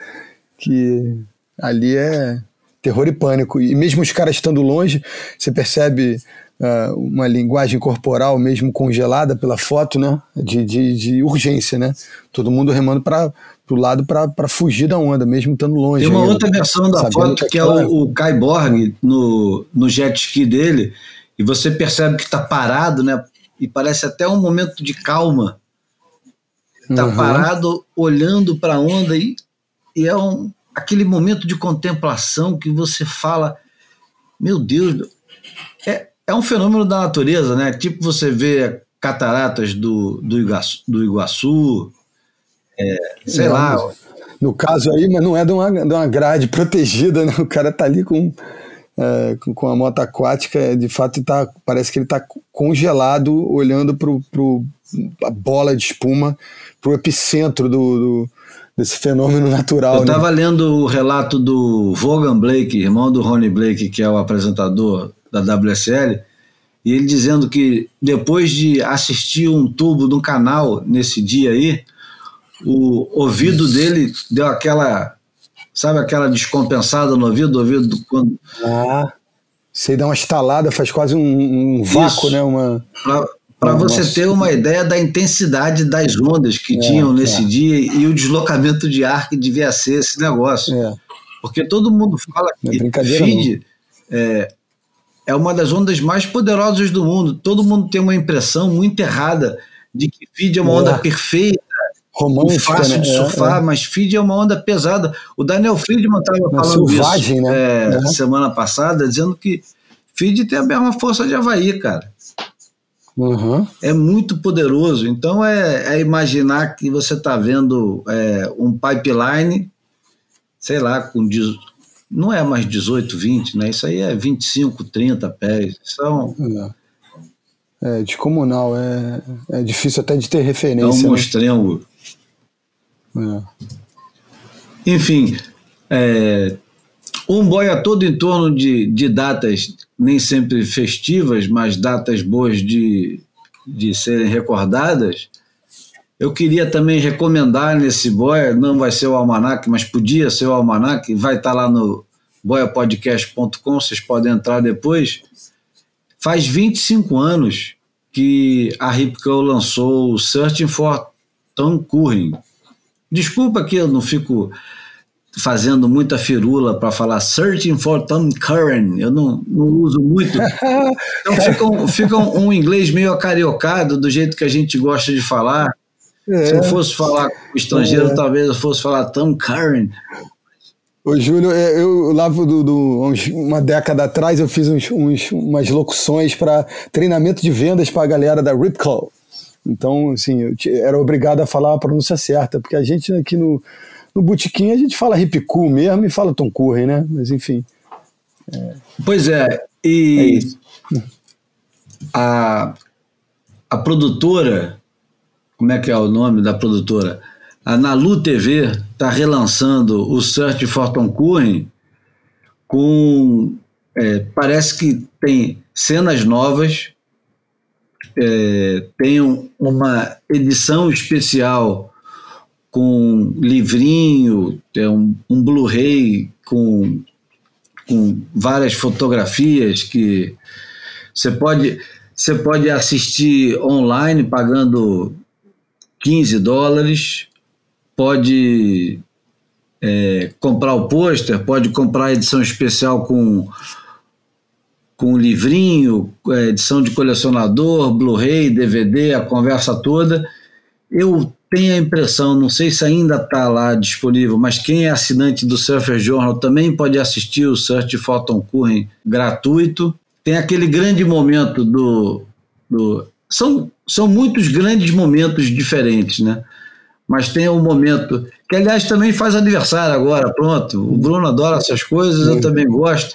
Speaker 3: Que ali é terror e pânico. E mesmo os caras estando longe, você percebe uh, uma linguagem corporal mesmo congelada pela foto, né? De, de, de urgência, né? Todo mundo remando para o lado para fugir da onda, mesmo estando longe.
Speaker 1: Tem uma ainda, outra versão da foto que é o, o Kai Borg no, no jet ski dele, e você percebe que está parado, né? E parece até um momento de calma. Está uhum. parado, olhando para a onda e, e é um, aquele momento de contemplação que você fala, meu Deus, é, é um fenômeno da natureza, né? Tipo você vê cataratas do, do Iguaçu, do Iguaçu é, sei não, lá.
Speaker 3: No caso aí, mas não é de uma, de uma grade protegida, né? O cara tá ali com, é, com, com, a moto aquática, de fato tá, parece que ele tá congelado, olhando para a bola de espuma, para o epicentro do, do desse fenômeno natural. Eu
Speaker 1: estava né? lendo o relato do Vaughan Blake, irmão do Ronnie Blake, que é o apresentador da WSL, e ele dizendo que depois de assistir um tubo no canal nesse dia aí, o ouvido dele deu aquela, sabe aquela descompensada no ouvido, ouvido quando...
Speaker 3: Ah, você dá uma estalada, faz quase um, um vácuo, né? Uma...
Speaker 1: Pra, para você ter uma ideia da intensidade das ondas que é, tinham nesse é. dia e o deslocamento de ar que devia ser esse negócio. É. Porque todo mundo fala é que feed é, é, uma das ondas mais poderosas do mundo. Todo mundo tem uma impressão muito errada de que feed é uma onda perfeita,
Speaker 3: romântica,
Speaker 1: fácil
Speaker 3: né?
Speaker 1: de surfar, é, mas feed é uma onda pesada. O Daniel Friedman estava falando
Speaker 3: selvagem,
Speaker 1: isso
Speaker 3: né?
Speaker 1: semana passada, dizendo que feed tem a mesma força de Havaí, cara.
Speaker 3: Uhum.
Speaker 1: É muito poderoso. Então é, é imaginar que você está vendo é, um pipeline, sei lá, com não é mais 18, 20, né? Isso aí é 25, 30 pés. São.
Speaker 3: É, é descomunal, é, é difícil até de ter referência. É um
Speaker 1: né? mostrengo.
Speaker 3: Né?
Speaker 1: É. Enfim, é, um boia todo em torno de, de datas nem sempre festivas, mas datas boas de, de serem recordadas. Eu queria também recomendar nesse boia, não vai ser o almanac, mas podia ser o almanac, vai estar lá no boiapodcast.com, vocês podem entrar depois. Faz 25 anos que a Ripco lançou o Searching for Tom Curren. Desculpa que eu não fico fazendo muita firula para falar searching for Tom Curran. Eu não, não uso muito. Então fica, um, fica um, inglês meio acariocado, do jeito que a gente gosta de falar. É. Se eu fosse falar com estrangeiro, é. talvez eu fosse falar Tom Curran.
Speaker 3: Ô, Júlio, é, eu lá do, do, uma década atrás eu fiz uns, uns, umas locuções para treinamento de vendas para a galera da Ripco. Então, assim, eu era obrigado a falar a pronúncia certa, porque a gente aqui no, no Botequim a gente fala cool mesmo e fala Tom Curry, né? Mas enfim.
Speaker 1: É... Pois é, e é a, a produtora, como é que é o nome da produtora? A Nalu TV está relançando o Search for Tom Curry com. É, parece que tem cenas novas, é, tem uma edição especial com livrinho, é um, um Blu-ray com, com várias fotografias que você pode, você pode assistir online pagando 15 dólares, pode é, comprar o pôster, pode comprar a edição especial com com livrinho, é, edição de colecionador, Blu-ray, DVD, a conversa toda. Eu tenho a impressão, não sei se ainda está lá disponível, mas quem é assinante do Surfer Journal também pode assistir o Search Photon Current gratuito. Tem aquele grande momento do. do são, são muitos grandes momentos diferentes, né? Mas tem um momento que, aliás, também faz aniversário agora, pronto. O Bruno adora essas coisas, eu também gosto.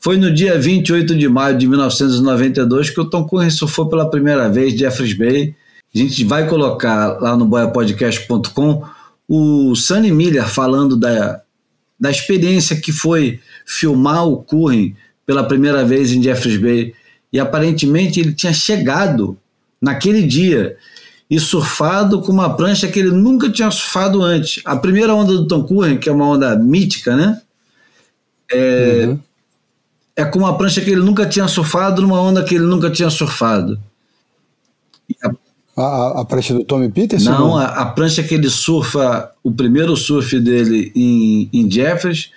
Speaker 1: Foi no dia 28 de maio de 1992 que o Tom Curren surfou pela primeira vez Jeffreys Bay. A gente vai colocar lá no boiapodcast.com o Sunny Miller falando da, da experiência que foi filmar o Curren pela primeira vez em Jeffreys Bay. E aparentemente ele tinha chegado naquele dia e surfado com uma prancha que ele nunca tinha surfado antes. A primeira onda do Tom Curren, que é uma onda mítica, né? É, uhum. é com uma prancha que ele nunca tinha surfado numa onda que ele nunca tinha surfado.
Speaker 3: A, a, a prancha do Tommy Peterson?
Speaker 1: Não, a, a, prancha que ele surfa, o primeiro surf dele em, em Jeffers,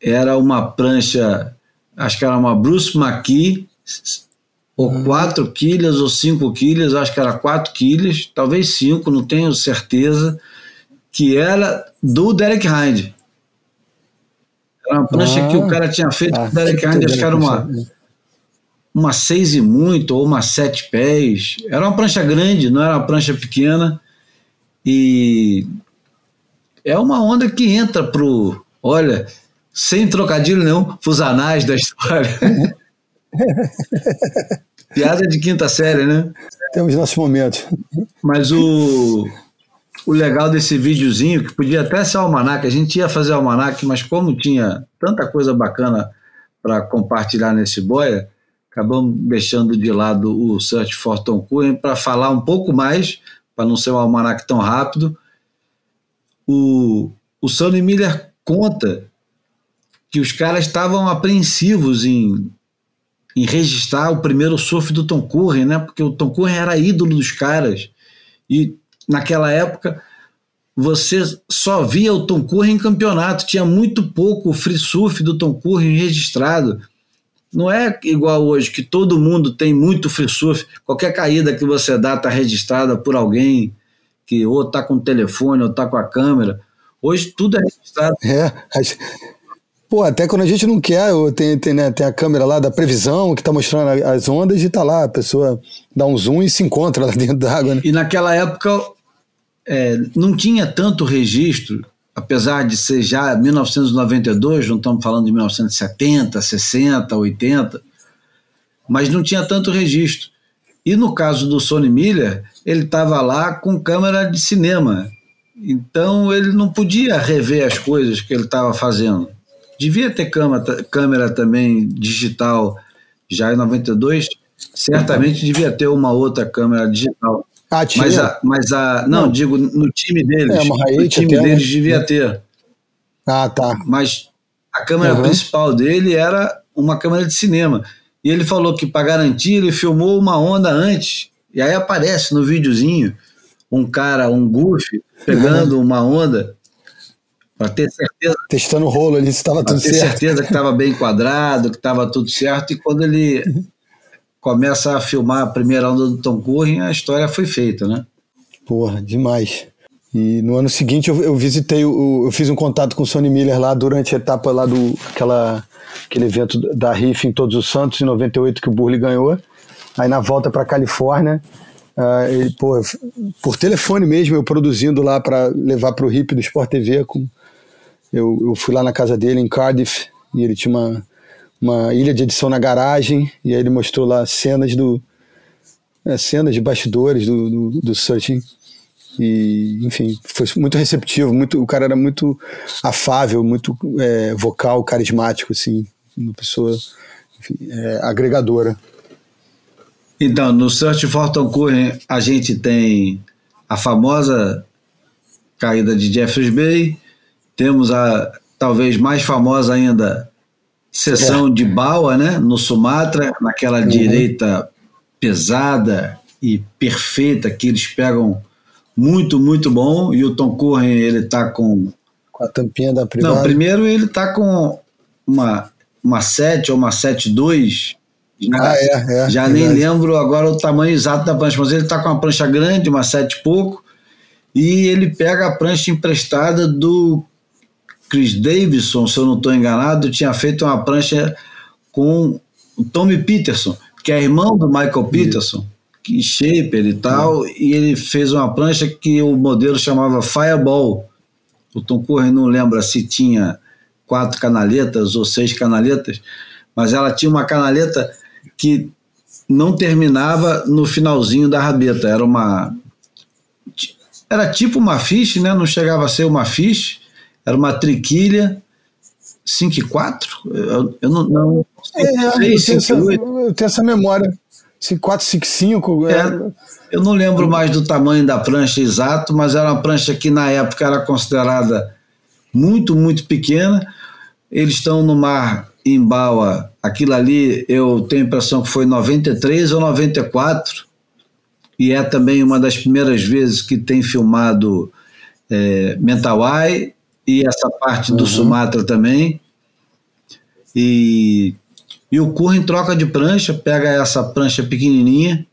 Speaker 1: era uma prancha, acho que era uma Bruce McKee ou uhum. 4 quilos ou 5 quilos, acho que era 4 quilos, talvez 5, não tenho certeza, que era do Derek Hind. Era uma prancha ah, que o ah. cara tinha feito ah, com o Derek Hind, acho que era uma, uma 6 e muito, ou uma 7 pés. Era uma prancha grande, não era uma prancha pequena. E é uma onda que entra pro, olha, sem trocadilho nenhum, pros anais da história. Piada de quinta série, né?
Speaker 3: Temos nossos momentos.
Speaker 1: Mas o, o legal desse videozinho, que podia até ser almanac, a gente ia fazer almanac, mas como tinha tanta coisa bacana para compartilhar nesse boia, acabamos deixando de lado o Search for Tom Curren para falar um pouco mais, para não ser um almanac tão rápido. O, o Sonny Miller conta que os caras estavam apreensivos em em registrar o primeiro surf do Tom Curren, né? Porque o Tom Curren era ídolo dos caras. E naquela época você só via o Tom Curren em campeonato, tinha muito pouco free surf do Tom Curren registrado. Não é igual hoje que todo mundo tem muito free surf, qualquer caída que você dá está registrada por alguém que ou está com o telefone ou está com a câmera. Hoje tudo é registrado.
Speaker 3: É, Pô, até quando a gente não quer, tem, tem, né, tem a câmera lá da previsão que tá mostrando as ondas e tá lá, a pessoa dá um zoom e se encontra lá dentro da água. Né?
Speaker 1: E naquela época é, não tinha tanto registro, apesar de ser já 1992, não estamos falando de 1970, 60, 80, mas não tinha tanto registro. E no caso do Sony Miller, ele estava lá com câmera de cinema, então ele não podia rever as coisas que ele estava fazendo. Devia ter câmera, câmera também digital já em 92, certamente devia ter uma outra câmera digital.
Speaker 3: Ah, tinha?
Speaker 1: Mas a, mas a não, não, digo no time deles. É, no time deles né? devia ter.
Speaker 3: Ah, tá.
Speaker 1: Mas a câmera uhum. principal dele era uma câmera de cinema. E ele falou que para garantir ele filmou uma onda antes. E aí aparece no videozinho um cara, um goofy, pegando uhum. uma onda para ter certeza.
Speaker 3: Testando o rolo ali, se estava tudo certo.
Speaker 1: ter certeza que estava bem enquadrado, que estava tudo certo. E quando ele começa a filmar a primeira onda do Tom Curren, a história foi feita, né?
Speaker 3: Porra, demais. E no ano seguinte eu, eu visitei, o, eu fiz um contato com o Sonny Miller lá durante a etapa lá do aquela, aquele evento da Riff em Todos os Santos, em 98, que o Burley ganhou. Aí na volta para Califórnia, uh, ele, pô, por telefone mesmo, eu produzindo lá para levar para o Hip do Sport TV com eu, eu fui lá na casa dele em Cardiff e ele tinha uma, uma ilha de edição na garagem e aí ele mostrou lá cenas do é, cenas de bastidores do, do, do searching e enfim foi muito receptivo muito o cara era muito afável muito é, vocal carismático assim uma pessoa enfim, é, agregadora.
Speaker 1: Então no Search for Curren a gente tem a famosa caída de Jeffreys Bay temos a talvez mais famosa ainda sessão é. de Baua, né, no Sumatra, naquela uhum. direita pesada e perfeita que eles pegam muito, muito bom. E o Tom Curren, ele tá com.
Speaker 3: Com a tampinha da privada?
Speaker 1: Não, primeiro ele tá com uma, uma 7 ou uma 7.2.
Speaker 3: Ah, é, é,
Speaker 1: já nem lembro agora o tamanho exato da prancha, mas ele tá com uma prancha grande, uma 7 e pouco, e ele pega a prancha emprestada do Chris Davidson, se eu não estou enganado, tinha feito uma prancha com o Tommy Peterson, que é irmão do Michael Peterson, shaper e tal, uhum. e ele fez uma prancha que o modelo chamava Fireball. O Tom Curren não lembra se tinha quatro canaletas ou seis canaletas, mas ela tinha uma canaleta que não terminava no finalzinho da rabeta, era uma era tipo uma fiche, né? Não chegava a ser uma fiche, era uma triquilha 5 e 4? Eu, eu não, não
Speaker 3: é, 6, eu, 5, tenho essa, eu tenho essa memória. 4, 5, 5.
Speaker 1: É, eu não lembro mais do tamanho da prancha exato, mas era uma prancha que na época era considerada muito, muito pequena. Eles estão no mar em Baua, aquilo ali eu tenho a impressão que foi 93 ou 94, e é também uma das primeiras vezes que tem filmado é, Mentawai e essa parte do uhum. Sumatra também. E, e o Curren troca de prancha, pega essa prancha pequenininha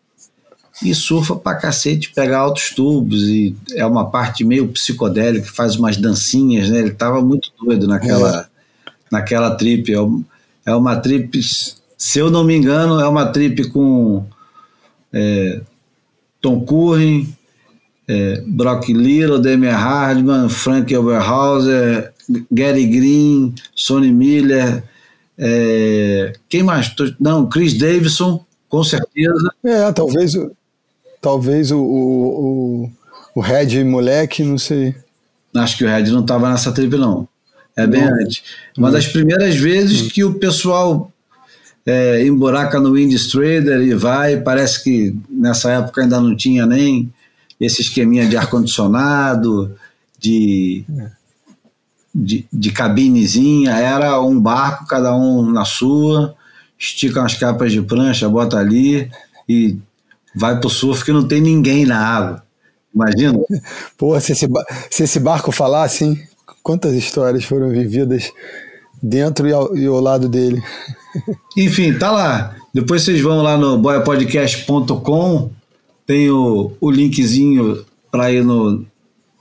Speaker 1: e surfa pra cacete, pega altos tubos e é uma parte meio psicodélica, faz umas dancinhas, né? Ele tava muito doido naquela, é. naquela trip. É, é uma trip, se eu não me engano, é uma trip com é, Tom Curren, é, Brock Little, Demian Hardman, Frank Oberhauser, Gary Green, Sonny Miller, é, quem mais? Não, Chris Davidson, com certeza.
Speaker 3: É, talvez, talvez o, o, o Red moleque, não sei.
Speaker 1: Acho que o Red não estava nessa trip, não. É bem não. antes. Uma das primeiras vezes que o pessoal é, emburaca no Wind Trader e vai. Parece que nessa época ainda não tinha nem esse esqueminha de ar-condicionado, de, de, de cabinezinha. Era um barco, cada um na sua, estica as capas de prancha, bota ali e vai pro surf que não tem ninguém na água. Imagina?
Speaker 3: Pô, se esse, se esse barco falasse, hein? quantas histórias foram vividas dentro e ao, e ao lado dele.
Speaker 1: Enfim, tá lá. Depois vocês vão lá no boiapodcast.com, tem o, o linkzinho para ir no,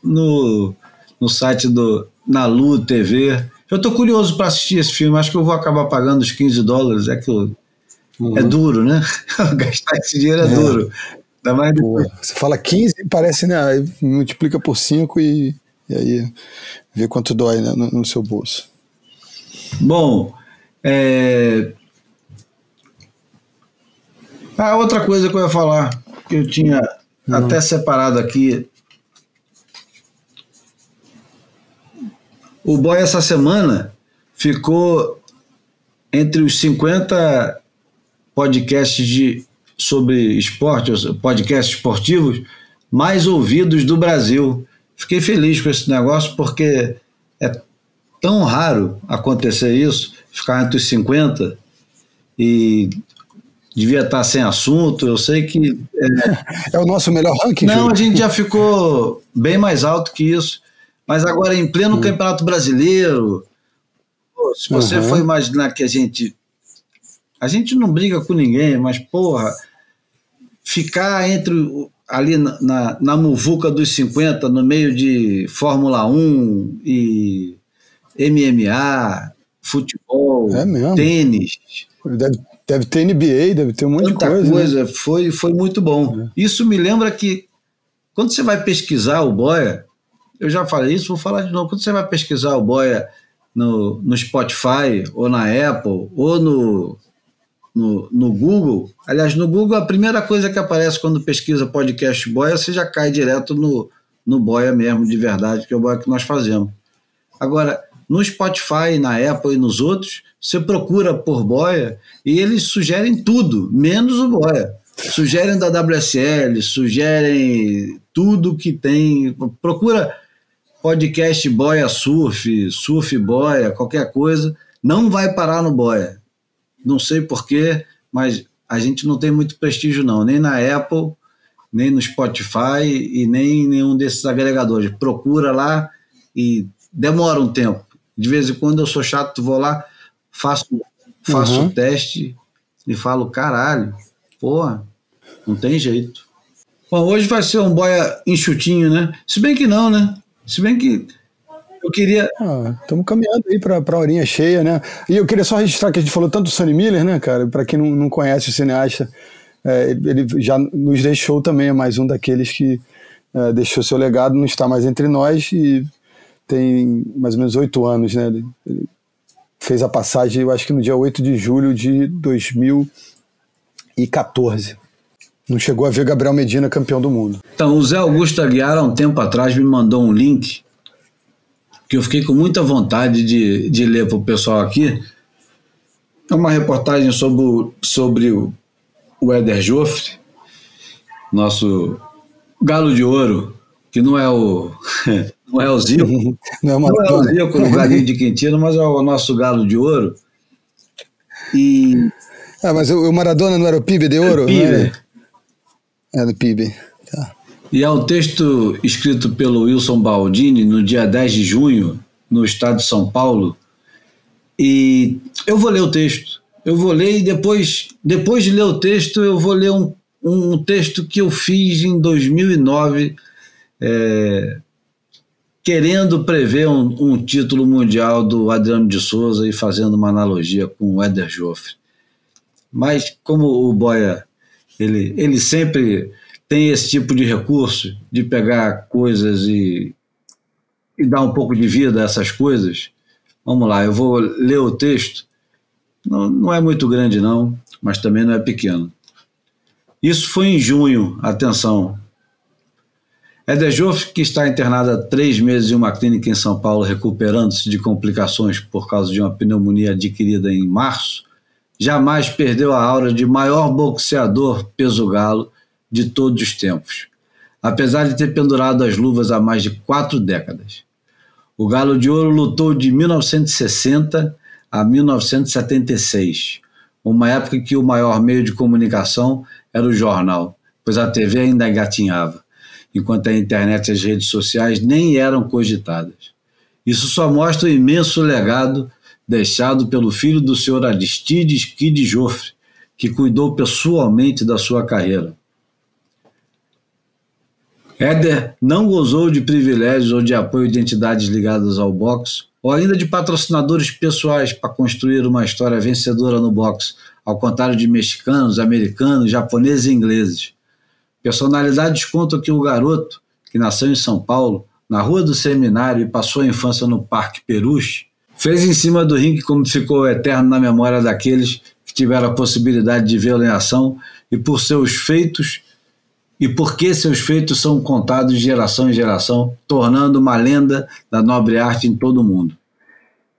Speaker 1: no, no site do Nalu TV. Eu tô curioso para assistir esse filme, acho que eu vou acabar pagando os 15 dólares, é que eu, uhum. é duro, né? Gastar esse dinheiro é, é. duro.
Speaker 3: Ainda mais Pô, você fala 15, parece, né? Multiplica por 5 e, e aí vê quanto dói né, no, no seu bolso.
Speaker 1: Bom, é... Ah, outra coisa que eu ia falar, que eu tinha uhum. até separado aqui. O Boy essa semana ficou entre os 50 podcasts de, sobre esporte, podcasts esportivos mais ouvidos do Brasil. Fiquei feliz com esse negócio porque é tão raro acontecer isso, ficar entre os 50 e devia estar sem assunto. Eu sei que.
Speaker 3: É, é o nosso melhor ranking?
Speaker 1: Não, a gente já ficou bem mais alto que isso. Mas agora, em pleno hum. Campeonato Brasileiro, se você uhum. for imaginar que a gente. A gente não briga com ninguém, mas, porra, ficar entre ali na, na, na muvuca dos 50, no meio de Fórmula 1 e MMA, futebol, é tênis.
Speaker 3: Deve, deve ter NBA, deve ter um monte
Speaker 1: Tanta
Speaker 3: de coisa.
Speaker 1: Coisa. Né? Foi, foi muito bom. É. Isso me lembra que quando você vai pesquisar o Boia, eu já falei isso, vou falar de novo. Quando você vai pesquisar o Boia no, no Spotify, ou na Apple, ou no, no, no Google, aliás, no Google a primeira coisa que aparece quando pesquisa podcast Boia, você já cai direto no, no Boia mesmo, de verdade, que é o Boia que nós fazemos. Agora, no Spotify, na Apple e nos outros, você procura por boia e eles sugerem tudo, menos o boia. Sugerem da WSL, sugerem tudo que tem. Procura podcast boia surf, surf boia, qualquer coisa. Não vai parar no boia. Não sei porquê, mas a gente não tem muito prestígio, não, nem na Apple, nem no Spotify e nem em nenhum desses agregadores. Procura lá e demora um tempo de vez em quando eu sou chato, vou lá, faço, faço uhum. o teste e falo, caralho, porra, não tem jeito. Bom, hoje vai ser um boia enxutinho, né? Se bem que não, né? Se bem que eu queria.
Speaker 3: Estamos ah, caminhando aí para a horinha cheia, né? E eu queria só registrar que a gente falou tanto do Sonny Miller, né, cara? Para quem não, não conhece o cineasta, é, ele já nos deixou também, é mais um daqueles que é, deixou seu legado, não está mais entre nós e tem mais ou menos oito anos, né? Ele, fez a passagem, eu acho que no dia 8 de julho de 2014. Não chegou a ver Gabriel Medina campeão do mundo.
Speaker 1: Então, o Zé Augusto Aguiar, há um tempo atrás, me mandou um link que eu fiquei com muita vontade de, de ler para o pessoal aqui. É uma reportagem sobre, sobre o, o Éder Joffre, nosso galo de ouro, que não é o não é o Zico, não, é, não é o Zico no galinho de Quintino, mas é o nosso galo de ouro. E
Speaker 3: ah, mas o Maradona não era o PIB de ouro?
Speaker 1: PIB. Era?
Speaker 3: era do PIB. Tá.
Speaker 1: E é um texto escrito pelo Wilson Baldini no dia 10 de junho, no estado de São Paulo. E eu vou ler o texto. Eu vou ler e depois, depois de ler o texto, eu vou ler um, um texto que eu fiz em 2009, é, querendo prever um, um, título mundial do Adriano de Souza e fazendo uma analogia com o Éder Joffre. Mas como o Boia, ele, ele sempre tem esse tipo de recurso de pegar coisas e, e dar um pouco de vida a essas coisas, vamos lá, eu vou ler o texto não, não é muito grande, não, mas também não é pequeno. Isso foi em junho, atenção. Eder Joff, que está internado há três meses em uma clínica em São Paulo, recuperando-se de complicações por causa de uma pneumonia adquirida em março, jamais perdeu a aura de maior boxeador peso-galo de todos os tempos, apesar de ter pendurado as luvas há mais de quatro décadas. O Galo de Ouro lutou de 1960 a 1976, uma época em que o maior meio de comunicação era o jornal, pois a TV ainda engatinhava, enquanto a internet e as redes sociais nem eram cogitadas. Isso só mostra o imenso legado deixado pelo filho do senhor Aristides Kid Joffre, que cuidou pessoalmente da sua carreira. Éder não gozou de privilégios ou de apoio de entidades ligadas ao boxe, ou ainda de patrocinadores pessoais para construir uma história vencedora no boxe, ao contrário de mexicanos, americanos, japoneses e ingleses. Personalidades contam que o garoto, que nasceu em São Paulo, na Rua do Seminário e passou a infância no Parque Peruche, fez em cima do ringue como ficou eterno na memória daqueles que tiveram a possibilidade de vê-lo em ação e por seus feitos e porque seus feitos são contados de geração em geração, tornando uma lenda da nobre arte em todo o mundo.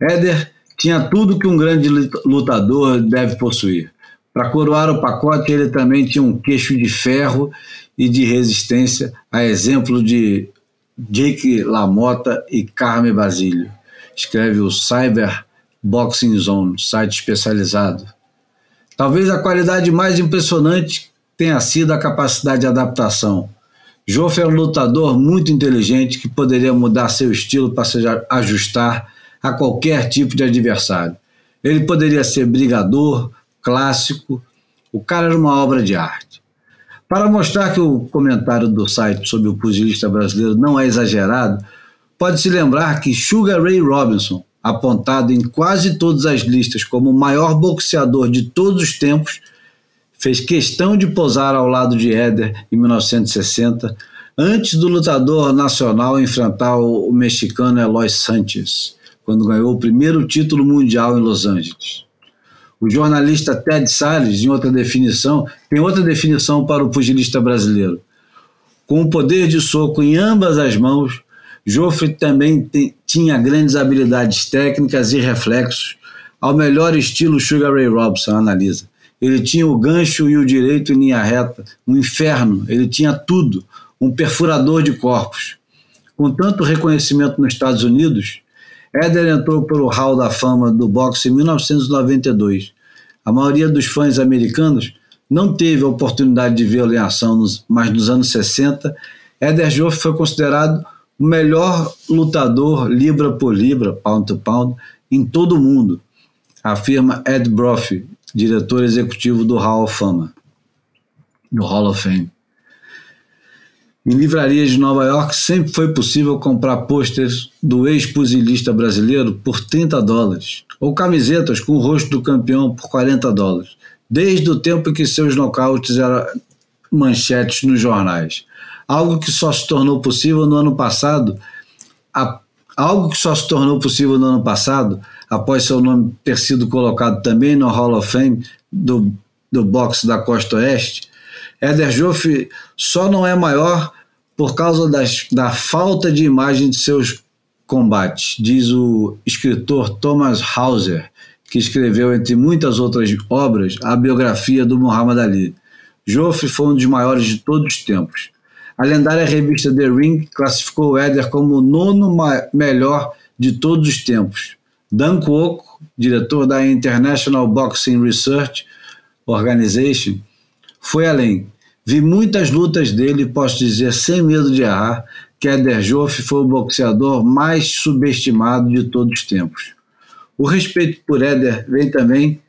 Speaker 1: Éder tinha tudo que um grande lutador deve possuir. Para coroar o pacote, ele também tinha um queixo de ferro e de resistência, a exemplo de Jake LaMotta e Carme Basílio. Escreve o Cyber Boxing Zone, site especializado. Talvez a qualidade mais impressionante tenha sido a capacidade de adaptação. Joff era um lutador muito inteligente que poderia mudar seu estilo para se ajustar a qualquer tipo de adversário. Ele poderia ser brigador, clássico, o cara era uma obra de arte. Para mostrar que o comentário do site sobre o pugilista brasileiro não é exagerado, pode-se lembrar que Sugar Ray Robinson, apontado em quase todas as listas como o maior boxeador de todos os tempos, fez questão de posar ao lado de Éder em 1960, antes do lutador nacional enfrentar o mexicano Eloy Sanchez, quando ganhou o primeiro título mundial em Los Angeles. O jornalista Ted Salles, em outra definição, tem outra definição para o pugilista brasileiro. Com o poder de soco em ambas as mãos, Joffre também tinha grandes habilidades técnicas e reflexos, ao melhor estilo Sugar Ray Robinson, analisa. Ele tinha o gancho e o direito em linha reta, um inferno, ele tinha tudo, um perfurador de corpos. Com tanto reconhecimento nos Estados Unidos, Éder entrou pelo Hall da Fama do boxe em 1992. A maioria dos fãs americanos não teve a oportunidade de vê-lo em ação, mas nos anos 60, Éder Joff foi considerado o melhor lutador libra por libra, pound to pound, em todo o mundo, afirma Ed Brophy, diretor executivo do Hall of Fama, do Hall of Fame. Em livrarias de Nova York sempre foi possível comprar pôsteres do ex-pugilista brasileiro por 30 dólares, ou camisetas com o rosto do campeão por 40 dólares. desde o tempo em que seus nocautes eram manchetes nos jornais. Algo que só se tornou possível no ano passado, a, algo que só se tornou possível no ano passado, após seu nome ter sido colocado também no Hall of Fame do, do boxe da Costa Oeste, Éder Joffre só não é maior por causa das, da falta de imagem de seus combates, diz o escritor Thomas Hauser, que escreveu, entre muitas outras obras, a biografia do Muhammad Ali. Joffre foi um dos maiores de todos os tempos. A lendária revista The Ring classificou o Éder como o nono melhor de todos os tempos. Dan Cuoco, diretor da International Boxing Research Organization, foi além. Vi muitas lutas dele e posso dizer sem medo de errar que Éder Joffre foi o boxeador mais subestimado de todos os tempos. O respeito por Éder vem também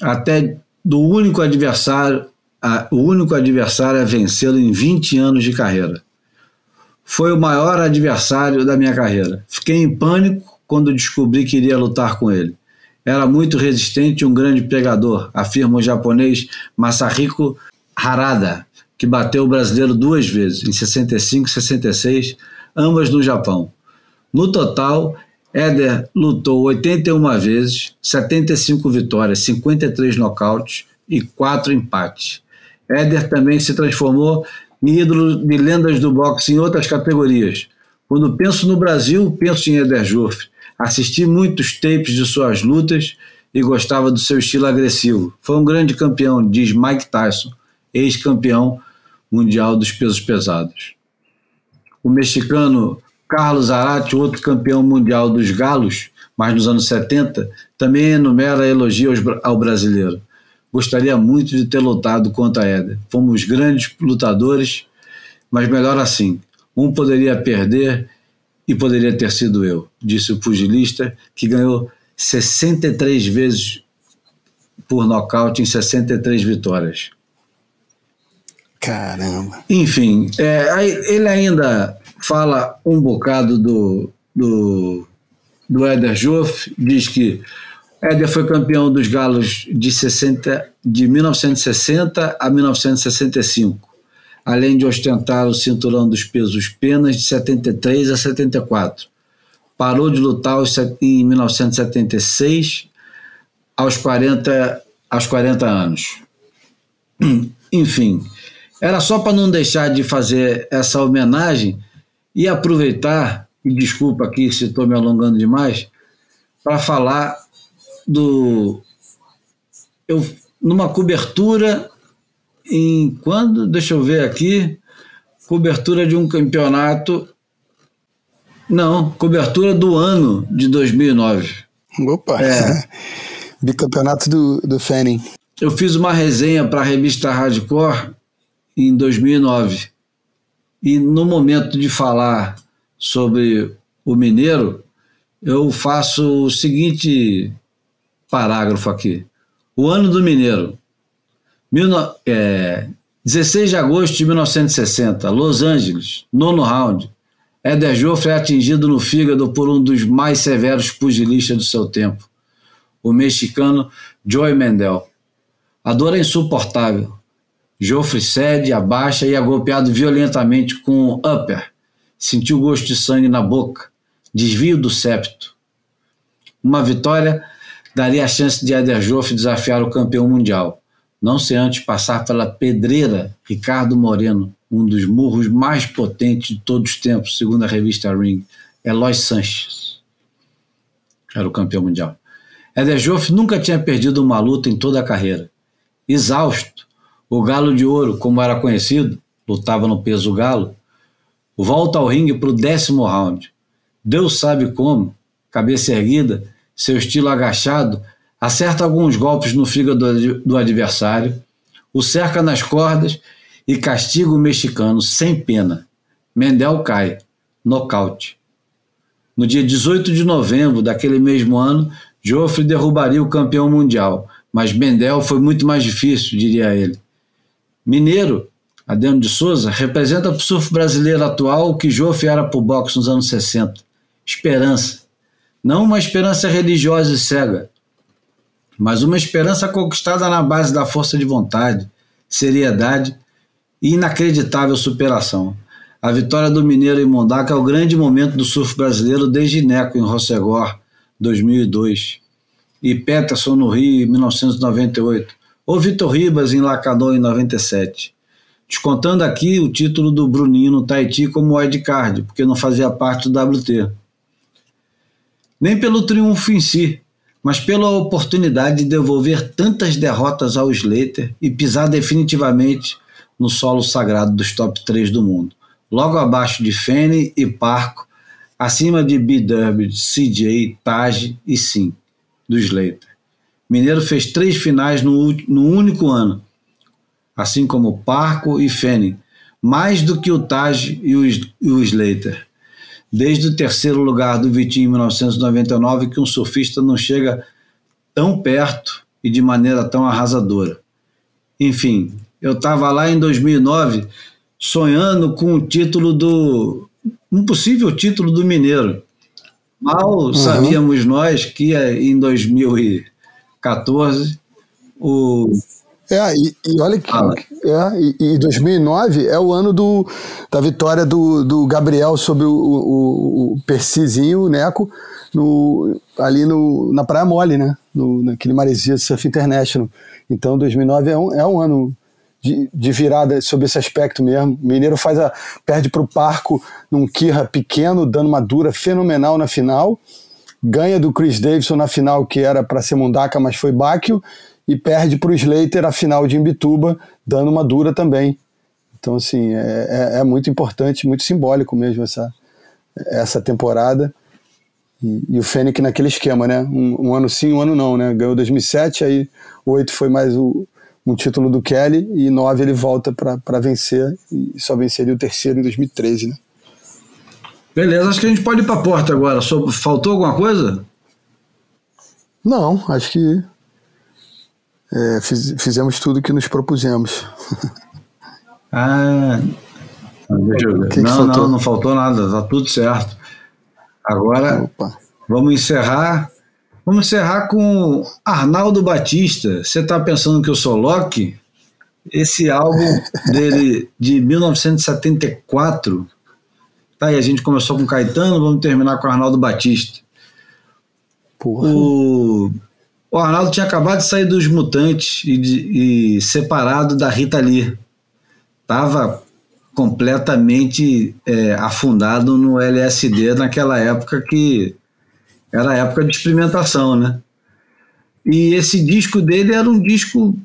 Speaker 1: até do único adversário a, o único adversário a vencê-lo em 20 anos de carreira. Foi o maior adversário da minha carreira. Fiquei em pânico quando descobri que iria lutar com ele. Era muito resistente e um grande pegador, afirma o japonês Masahiko Harada, que bateu o brasileiro duas vezes, em 65 e 66, ambas no Japão. No total, Éder lutou 81 vezes, 75 vitórias, 53 nocautes e 4 empates. Éder também se transformou em ídolo de lendas do boxe em outras categorias. Quando penso no Brasil, penso em Éder Joffre. Assisti muitos tapes de suas lutas e gostava do seu estilo agressivo. Foi um grande campeão, diz Mike Tyson, ex-campeão mundial dos pesos pesados. O mexicano Carlos Arati, outro campeão mundial dos galos, mas nos anos 70, também enumera elogios ao brasileiro. Gostaria muito de ter lutado contra Éder. Fomos grandes lutadores, mas melhor assim. Um poderia perder e poderia ter sido eu, disse o pugilista, que ganhou 63 vezes por nocaute em 63 vitórias.
Speaker 3: Caramba.
Speaker 1: Enfim, é, ele ainda fala um bocado do, do, do Éder Joff, diz que Éder foi campeão dos Galos de, 60, de 1960 a 1965, além de ostentar o cinturão dos pesos penas de 73 a 74. Parou de lutar em 1976, aos 40, aos 40 anos. Enfim, era só para não deixar de fazer essa homenagem e aproveitar, e desculpa aqui se estou me alongando demais, para falar do. Eu, numa cobertura em quando? Deixa eu ver aqui. Cobertura de um campeonato. Não, cobertura do ano de 2009.
Speaker 3: Opa! É. Bicampeonato do, do Fanning.
Speaker 1: Eu fiz uma resenha para a revista Hardcore em 2009. E no momento de falar sobre o Mineiro, eu faço o seguinte parágrafo aqui. O ano do Mineiro. Mil, é, 16 de agosto de 1960, Los Angeles, nono round. Éder Joffre é atingido no fígado por um dos mais severos pugilistas do seu tempo, o mexicano Joey Mendel. A dor é insuportável. Joffre cede, abaixa e é golpeado violentamente com um upper. Sentiu gosto de sangue na boca. Desvio do septo. Uma vitória daria a chance de Eder Joffre desafiar o campeão mundial, não sem antes passar pela pedreira Ricardo Moreno, um dos murros mais potentes de todos os tempos, segundo a revista Ring, Eloy Sanches. Era o campeão mundial. Eder Joffre nunca tinha perdido uma luta em toda a carreira. Exausto, o Galo de Ouro, como era conhecido, lutava no peso galo, volta ao ringue para o décimo round. Deus sabe como, cabeça erguida, seu estilo agachado, acerta alguns golpes no fígado do adversário, o cerca nas cordas e castiga o mexicano sem pena. Mendel cai, nocaute. No dia 18 de novembro daquele mesmo ano, Joffre derrubaria o campeão mundial, mas Mendel foi muito mais difícil, diria ele. Mineiro, Adeno de Souza, representa para o surf brasileiro atual o que Joffre era para o boxe nos anos 60. Esperança, não uma esperança religiosa e cega. mas uma esperança conquistada na base da força de vontade, seriedade e inacreditável superação. A vitória do Mineiro em Mondaca é o grande momento do surf brasileiro desde Neco em Rossegor, 2002, e Peterson no Rio, em 1998, ou Vitor Ribas em Lacadão, em 97. Descontando aqui o título do Bruninho no Tahiti como wildcard, porque não fazia parte do WT. Nem pelo triunfo em si, mas pela oportunidade de devolver tantas derrotas ao Slater e pisar definitivamente no solo sagrado dos top 3 do mundo logo abaixo de Fene e Parco, acima de B. Derby, CJ, Taj e Sim, do Slater. Mineiro fez três finais no, no único ano, assim como Parco e Fene, mais do que o Taj e o, e o Slater. Desde o terceiro lugar do Vitinho em 1999, que um surfista não chega tão perto e de maneira tão arrasadora. Enfim, eu estava lá em 2009 sonhando com o título do. um possível título do Mineiro. Mal uhum. sabíamos nós que em 2014 o.
Speaker 3: É, e, e olha que. É, e, e 2009 é o ano do, da vitória do, do Gabriel sobre o, o, o Percizinho, o Neco, no, ali no, na Praia Mole, né? No, naquele Maresia Surf International. Então 2009 é um, é um ano de, de virada sobre esse aspecto mesmo. O Mineiro faz a, perde para o Parco num Kirra pequeno, dando uma dura fenomenal na final. Ganha do Chris Davidson na final, que era para ser Mundaka, mas foi Báquio. E perde para o Slater a final de Imbituba, dando uma dura também. Então, assim, é, é, é muito importante, muito simbólico mesmo essa, essa temporada. E, e, o Fênix naquele esquema, né? Um, um, ano sim, um ano não, né? Ganhou 2007, aí oito foi mais o, um título do Kelly e nove ele volta para vencer e só venceria o terceiro em 2013, né?
Speaker 1: Beleza, acho que a gente pode ir para a porta agora. Faltou alguma coisa?
Speaker 3: Não, acho que é, fiz, fizemos tudo que nos propusemos.
Speaker 1: ah. Que não, que não, não faltou nada, tá tudo certo. Agora Opa. vamos encerrar Vamos encerrar com Arnaldo Batista. Você está pensando que eu sou Loki? Esse álbum dele de 1974. Tá aí, a gente começou com Caetano, vamos terminar com Arnaldo Batista. Porra. O, o Arnaldo tinha acabado de sair dos Mutantes e, de, e separado da Rita Lee. Tava completamente é, afundado no LSD naquela época que era a época de experimentação, né? E esse disco dele era um disco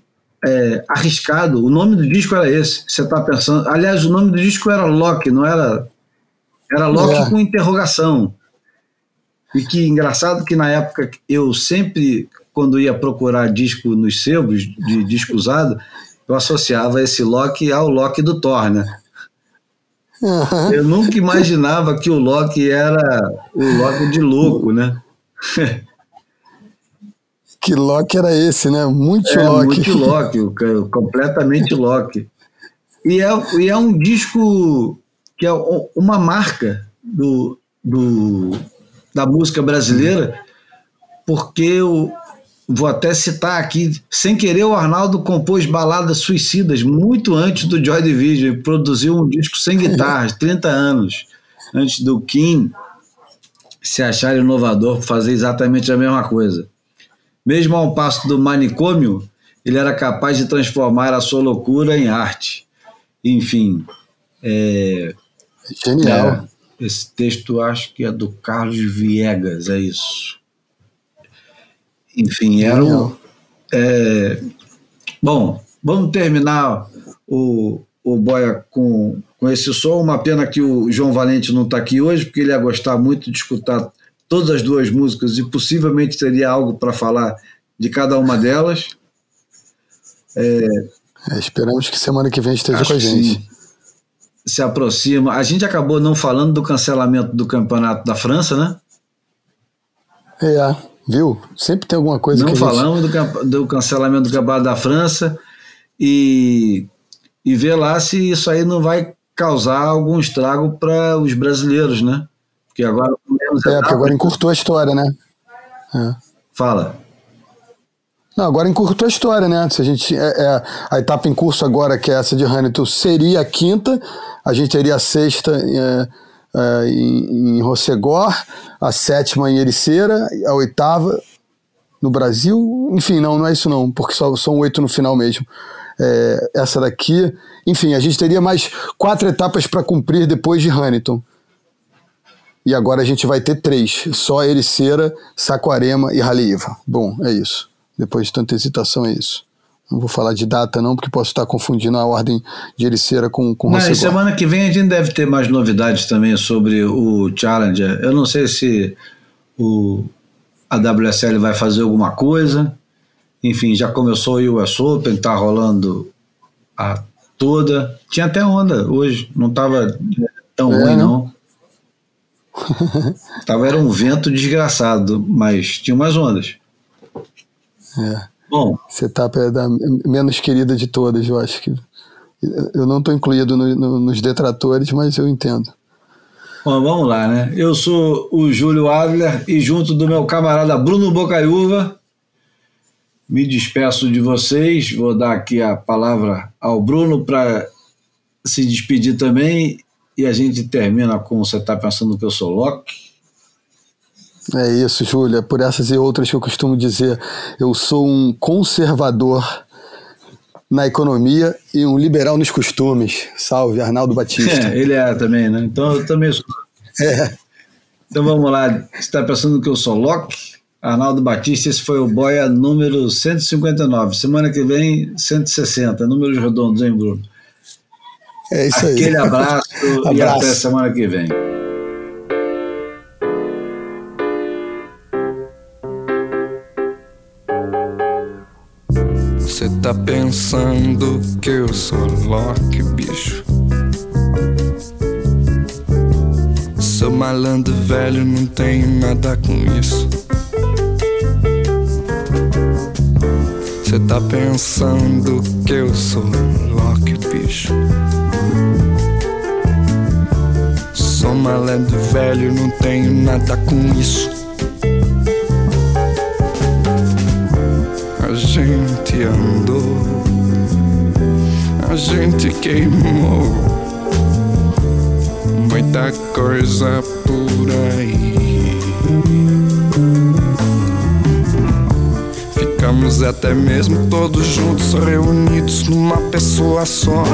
Speaker 1: é, arriscado. O nome do disco era esse. Você está pensando. Aliás, o nome do disco era Loki, não era. Era Loki é. com interrogação. E que engraçado que na época eu sempre, quando ia procurar disco nos sebos de disco usado, eu associava esse Loki ao Loki do Thor, né? Uhum. Eu nunca imaginava que o Loki era o Loki de louco, né?
Speaker 3: que Loki era esse, né? Muito
Speaker 1: é,
Speaker 3: Loki.
Speaker 1: Muito Loki, completamente Loki. E é, e é um disco que é uma marca do, do, da música brasileira, porque eu vou até citar aqui, sem querer o Arnaldo compôs baladas suicidas muito antes do Joy Division, produziu um disco sem guitarras, 30 anos antes do Kim se achar inovador fazer exatamente a mesma coisa. Mesmo ao passo do manicômio, ele era capaz de transformar a sua loucura em arte. Enfim. É,
Speaker 3: Genial. É,
Speaker 1: esse texto acho que é do Carlos Viegas, é isso. Enfim, era um, é, Bom, vamos terminar o, o Boia com, com esse som. Uma pena que o João Valente não está aqui hoje, porque ele ia gostar muito de escutar todas as duas músicas e possivelmente teria algo para falar de cada uma delas.
Speaker 3: É, é, esperamos que semana que vem esteja com a gente. Sim,
Speaker 1: se aproxima. A gente acabou não falando do cancelamento do campeonato da França, né?
Speaker 3: É, viu? Sempre tem alguma coisa
Speaker 1: não
Speaker 3: que
Speaker 1: falamos gente... do, do cancelamento do campeonato da França e e ver lá se isso aí não vai causar algum estrago para os brasileiros, né? Porque agora.
Speaker 3: É, porque agora encurtou a história, né?
Speaker 1: É. Fala.
Speaker 3: Não, agora encurtou a história, né? Se a gente é, é, a etapa em curso agora, que é essa de Hamilton, seria a quinta, a gente teria a sexta é, é, em, em Rossegor, a sétima em Ericeira, a oitava no Brasil. Enfim, não, não é isso não, porque só são oito no final mesmo. É, essa daqui, enfim, a gente teria mais quatro etapas para cumprir depois de Hamilton. E agora a gente vai ter três: só Ericeira, Saquarema e Raliva. Bom, é isso. Depois de tanta hesitação, é isso. Não vou falar de data, não, porque posso estar confundindo a ordem de Ericeira com, com
Speaker 1: não, semana que vem a gente deve ter mais novidades também sobre o Challenger. Eu não sei se o, a WSL vai fazer alguma coisa. Enfim, já começou o US Open, tá rolando a toda. Tinha até onda hoje, não estava tão é, ruim, não. tava, era um vento desgraçado, mas tinha umas ondas.
Speaker 3: É. Bom. Você tá da menos querida de todas, eu acho que. Eu não estou incluído no, no, nos detratores, mas eu entendo.
Speaker 1: Bom, vamos lá, né? Eu sou o Júlio Adler e junto do meu camarada Bruno Bocaiúva, me despeço de vocês. Vou dar aqui a palavra ao Bruno para se despedir também e a gente termina com você está pensando que eu sou Loki.
Speaker 3: É isso, Júlia. Por essas e outras que eu costumo dizer, eu sou um conservador na economia e um liberal nos costumes. Salve, Arnaldo Batista.
Speaker 1: É, ele é também, né? Então eu também sou. É. Então vamos lá. Você está pensando que eu sou Loki? Arnaldo Batista, esse foi o Boia número 159. Semana que vem, 160. Números redondos, hein, Bruno?
Speaker 3: É isso aí.
Speaker 1: Aquele abraço, abraço. e até semana que vem.
Speaker 5: Tá pensando que eu sou Loki, bicho? Sou malandro velho, não tenho nada com isso. Você tá pensando que eu sou Loki, bicho? Sou malandro velho, não tenho nada com isso. Gente andou, a gente queimou muita coisa por aí. Ficamos até mesmo todos juntos, reunidos numa pessoa só.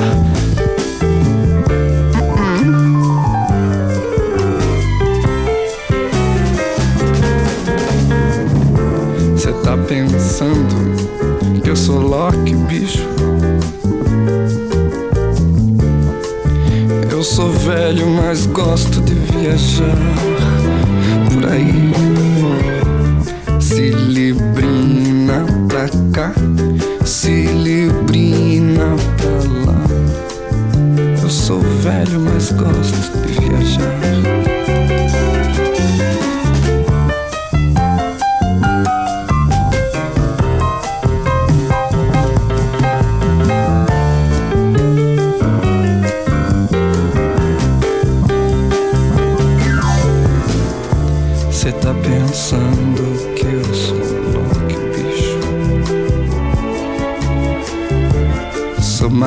Speaker 5: Tá pensando eu sou Loki, bicho. Eu sou velho, mas gosto de viajar por aí. Se pra cá, se pra lá. Eu sou velho, mas gosto de viajar.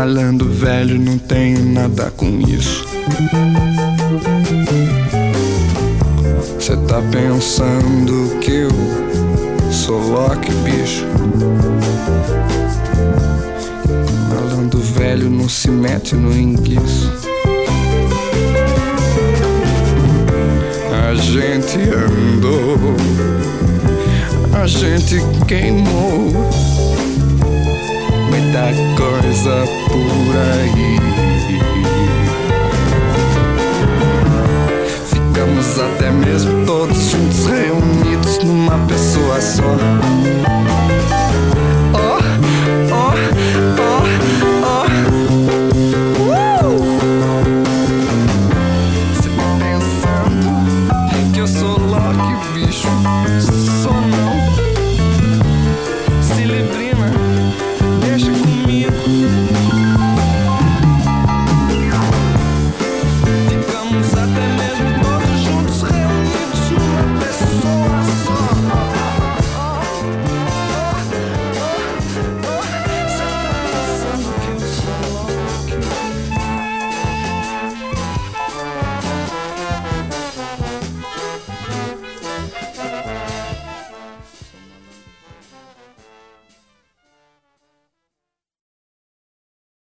Speaker 5: Sou malandro velho, não tenho nada com isso. Cê tá pensando que eu sou Loki, bicho. Malandro velho não se mete no enguiço. A gente andou, a gente queimou muita coisa por aí. Ficamos até mesmo todos juntos reunidos numa pessoa só.